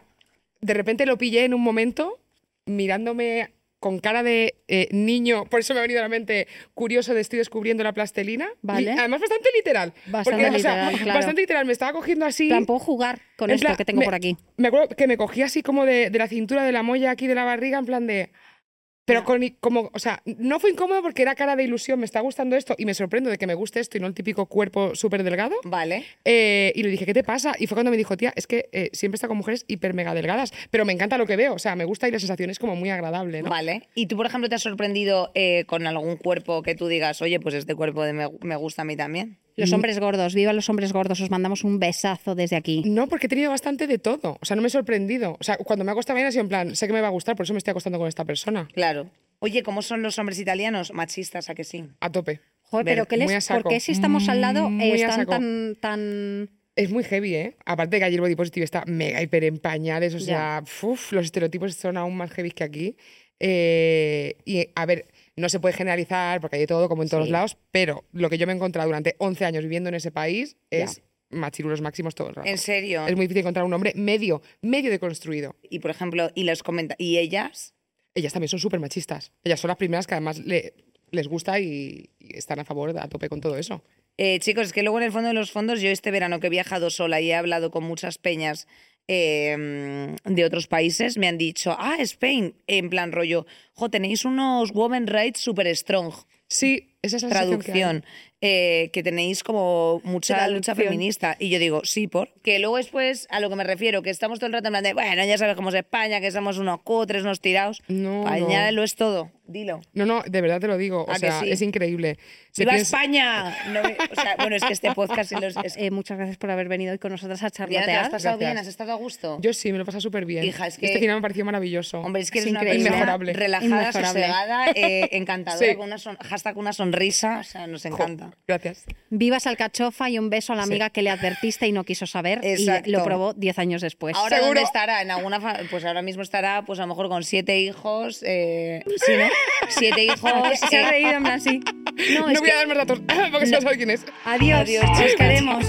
de repente lo pillé en un momento mirándome con cara de eh, niño, por eso me ha venido a la mente curioso de estoy descubriendo la plastelina. Vale. Y además bastante literal. Bastante porque, o sea, literal, claro. Bastante literal. Me estaba cogiendo así. Plan, puedo jugar con esto plan, que tengo me- por aquí. Me acuerdo que me cogía así como de, de la cintura de la molla aquí de la barriga, en plan de. Pero con, como, o sea, no fue incómodo porque era cara de ilusión, me está gustando esto y me sorprendo de que me guste esto y no el típico cuerpo súper delgado. Vale. Eh, y le dije, ¿qué te pasa? Y fue cuando me dijo, tía, es que eh, siempre está con mujeres hiper mega delgadas, pero me encanta lo que veo, o sea, me gusta y la sensación es como muy agradable, ¿no? Vale. ¿Y tú, por ejemplo, te has sorprendido eh, con algún cuerpo que tú digas, oye, pues este cuerpo de me, me gusta a mí también? Los hombres gordos, viva los hombres gordos, os mandamos un besazo desde aquí. No, porque he tenido bastante de todo, o sea, no me he sorprendido. O sea, cuando me ha acostado bien ha sido en plan, sé que me va a gustar, por eso me estoy acostando con esta persona. Claro. Oye, ¿cómo son los hombres italianos? Machistas, ¿a que sí? A tope. Joder, pero ¿qué les, muy a saco. ¿por qué si estamos al lado eh, Muy a están saco. tan, tan... Es muy heavy, ¿eh? Aparte de que allí el body positive está mega hiper en pañales, o sea, uf, los estereotipos son aún más heavy que aquí. Eh, y a ver, no se puede generalizar porque hay de todo, como en todos Sí. lados, pero lo que yo me he encontrado durante 11 años viviendo en ese país es machirulos máximos todo el rato. ¿En serio? Es muy difícil encontrar un hombre medio, medio deconstruido. Y, por ejemplo, y los comenta ¿y ellas? Ellas también son súper machistas. Ellas son las primeras que además le- les gusta y, y están a favor, a tope con todo eso. Eh, chicos, es que luego en el fondo de los fondos, yo este verano que he viajado sola y he hablado con muchas peñas eh, de otros países, me han dicho, ah, Spain, en plan rollo, jo, tenéis unos women rights super strong. Sí, esa es la. Traducción, eh, que tenéis como mucha lucha feminista. Y yo digo, sí, por. Que luego después, a lo que me refiero, que estamos todo el rato en plan de, bueno, ya sabes cómo es España, que somos unos cutres, unos tirados. No, España no. es todo, dilo. No, no, de verdad te lo digo. O ¿A que sea, sí? es increíble. Se ¡Viva piensa- España! No me- o sea, bueno, es que este podcast los- es- Eh, muchas gracias por haber venido hoy con nosotras a Diana, ¿te lo has pasado Gracias. bien? ¿Has estado a gusto? Yo sí, me lo he pasado súper bien. Hija, es que- Este final me pareció maravilloso. Hombre, es que Es eres una increíble. Inmejorable. relajada, Inmejorable. sosegada, eh, encantadora, Sí. con una son- hashtag una sonrisa, o sea, nos Jo, Gracias. Viva Salcachofa y un beso a la Sí. amiga que le advertiste y no quiso saber Exacto. y lo probó 10 años después. Ahora ¿Seguro? dónde estará, en alguna pues ahora mismo estará, pues a lo mejor con siete hijos, eh, sí, ¿no? Siete hijos. Se ha eh, reído en plan así. No, No, voy a que... dar más datos porque se va a saber quién es. Adiós, Adiós, os chicas. queremos.